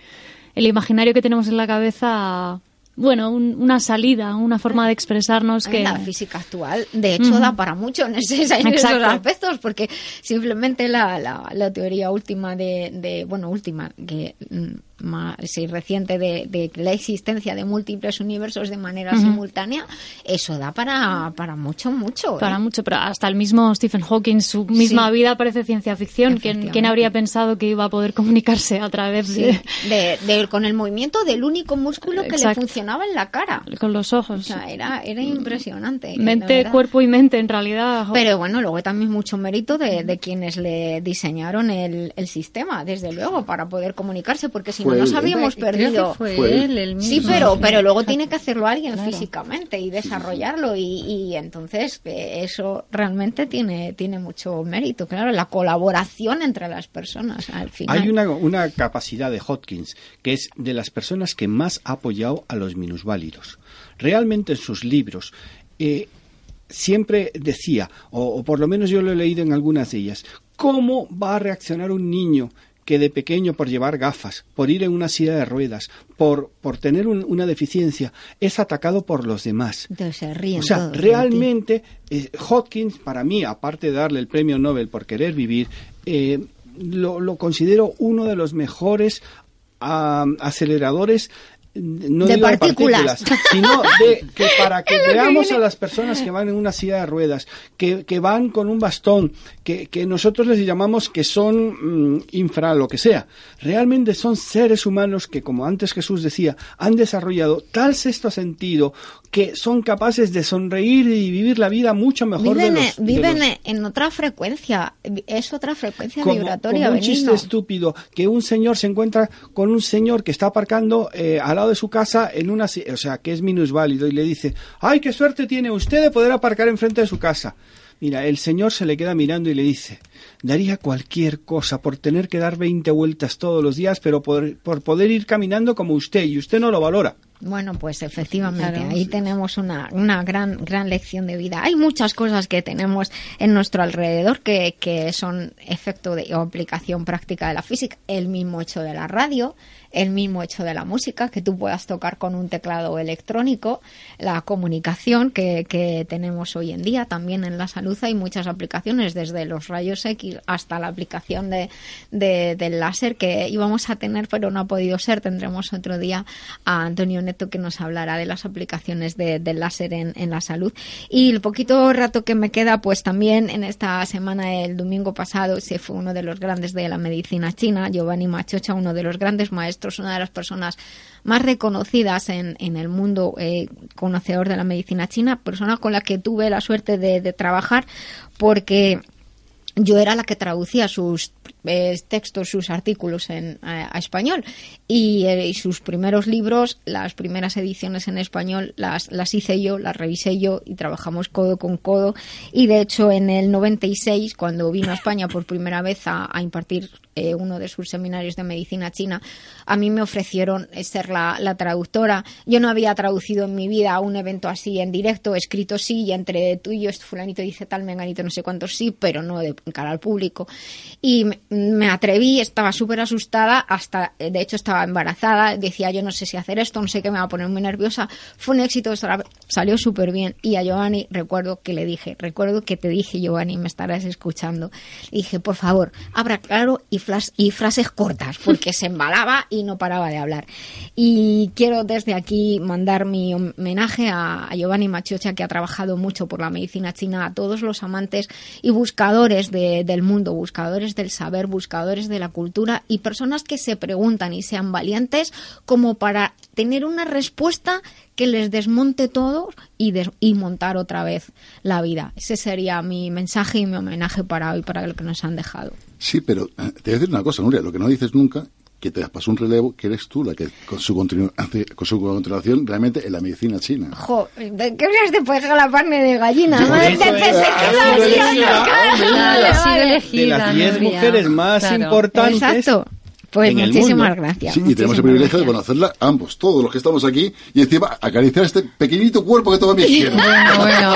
el imaginario que tenemos en la cabeza, bueno, un- una salida, una forma de expresarnos que... la física actual de hecho da para mucho en, ese- en esos aspectos porque simplemente la, la, la teoría última de, de bueno última que mm, más sí, reciente de, de la existencia de múltiples universos de manera simultánea, eso da para, para mucho, mucho. ¿eh? Para mucho, pero hasta el mismo Stephen Hawking, su misma Sí. vida parece ciencia ficción. ¿Quién, quién habría pensado que iba a poder comunicarse a través Sí, de, de- de- con el movimiento del único músculo que le funcionaba en la cara. con los ojos? O sea, era, era impresionante. la Mente, cuerpo y mente, en realidad. Pero bueno, luego también mucho mérito de, de quienes le diseñaron el, el sistema, desde luego, para poder comunicarse, porque si no Fue nos él, ¿eh? habríamos Creo que perdido. fue Fue él, él sí, mismo. pero, Sí. pero luego tiene que hacerlo alguien Claro. físicamente y desarrollarlo, y, y entonces eso realmente tiene, tiene mucho mérito, claro, la colaboración entre las personas al final. Hay una, una capacidad de Hopkins que es de las personas que más ha apoyado a los minusválidos. Realmente en sus libros eh, siempre decía, o, o por lo menos yo lo he leído en algunas de ellas, ¿cómo va a reaccionar un niño que de pequeño por llevar gafas, por ir en una silla de ruedas, por, por tener un- una deficiencia, es atacado por los demás? Entonces ríen O sea, realmente, eh, Hopkins, para mí, aparte de darle el premio Nobel por querer vivir, eh, lo, lo considero uno de los mejores ah, aceleradores no De digo partículas. sino de que para que veamos a las personas que van en una silla de ruedas, que, que van con un bastón, que, que nosotros les llamamos que son mm, infra lo que sea. Realmente son seres humanos que, como antes Jesús decía, han desarrollado tal sexto sentido que son capaces de sonreír y vivir la vida mucho mejor Viven, de los, de viven los- en otra frecuencia, es otra frecuencia como, vibratoria. como un chiste benigno. estúpido que un señor se encuentra con un señor que está aparcando eh, al lado de su casa en una o sea que es minusválido y le dice ay qué suerte tiene usted de poder aparcar enfrente de su casa mira el señor se le queda mirando y le dice daría cualquier cosa por tener que dar 20 vueltas todos los días pero por, por poder ir caminando como usted y usted no lo valora Bueno, pues efectivamente, Claro. ahí tenemos una, una gran, gran lección de vida. Hay muchas cosas que tenemos en nuestro alrededor que, que son efecto de, o aplicación práctica de la física. El mismo hecho de la radio, el mismo hecho de la música, que tú puedas tocar con un teclado electrónico, la comunicación que, que tenemos hoy en día. También en la salud hay muchas aplicaciones, desde los rayos X hasta la aplicación de, de- del láser que íbamos a tener, pero no ha podido ser. Tendremos otro día a Antonio Neto que nos hablará de las aplicaciones de- del láser en, en la salud. Y el poquito rato que me queda, pues también en esta semana, el domingo pasado, se fue uno de los grandes de la medicina china, Giovanni Machocha, uno de los grandes maestros, una de las personas más reconocidas en, en el mundo eh, conocedor de la medicina china, persona con la que tuve la suerte de trabajar porque yo era la que traducía sus eh, textos, sus artículos en, a, español y, eh, y sus primeros libros, las primeras ediciones en español las, las hice yo, las revisé yo y trabajamos codo con codo y de hecho en el 96 cuando vino a España por primera vez a, impartir eh, uno de sus seminarios de medicina china, a mí me ofrecieron ser la, la traductora. Yo no había traducido en mi vida un evento así en directo, escrito sí, y entre tú y yo, este fulanito dice tal, menganito no sé cuántos sí, pero no de cara al público. Y me, atreví, estaba súper asustada, hasta, eh, de hecho estaba embarazada, decía yo no sé si hacer esto, no sé qué me va a poner muy nerviosa. Fue un éxito, sal- salió súper bien. Y a Giovanni recuerdo que le dije, recuerdo que te dije, Giovanni, me estarás escuchando. Le dije, por favor, abra claro y, frases cortas, porque se embalaba y no paraba de hablar. Y quiero desde aquí mandar mi homenaje a, a Giovanni Machocha, que ha trabajado mucho por la medicina china, a todos los amantes y buscadores de- del mundo, buscadores del saber, buscadores de la cultura y personas que se preguntan y sean valientes como para tener una respuesta que les desmonte todo y, des- y montar otra vez la vida. Ese sería mi mensaje y mi homenaje para hoy, para lo que nos han dejado. Sí, pero eh, te voy a decir una cosa, Nuria, lo que no dices nunca, que te pasó un relevo, que eres tú la que con su, continu- hace- con su continuación realmente en la medicina china. Jo, ¿de qué hablas de poder la carne de gallina? Madre, te- de las 10 mujeres más Claro. importantes Exacto. Pues en el muchísimas mundo. gracias. Sí, y tenemos el privilegio de conocerla ambos, todos los que estamos aquí, y encima acariciar este pequeñito cuerpo que todavía quiero. Bueno,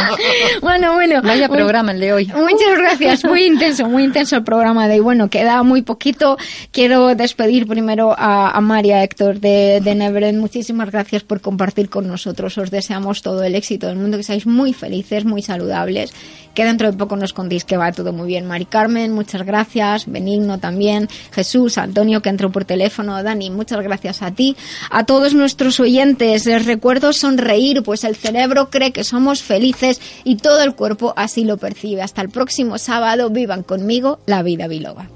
Bueno, bueno. Vaya programa el de hoy. Muchas gracias, muy intenso, muy intenso el programa de hoy. Bueno, queda muy poquito. Quiero despedir primero a, a María Héctor de, de Neverend. Muchísimas gracias por compartir con nosotros. Os deseamos todo el éxito del mundo, que seáis muy felices, muy saludables. Que dentro de poco nos contéis que va todo muy bien. Mari Carmen, muchas gracias. Benigno también. Jesús, Antonio, que entró por teléfono. Dani, muchas gracias a ti. A todos nuestros oyentes, les recuerdo sonreír, pues el cerebro cree que somos felices y todo el cuerpo así lo percibe. Hasta el próximo sábado, vivan conmigo la vida biloba.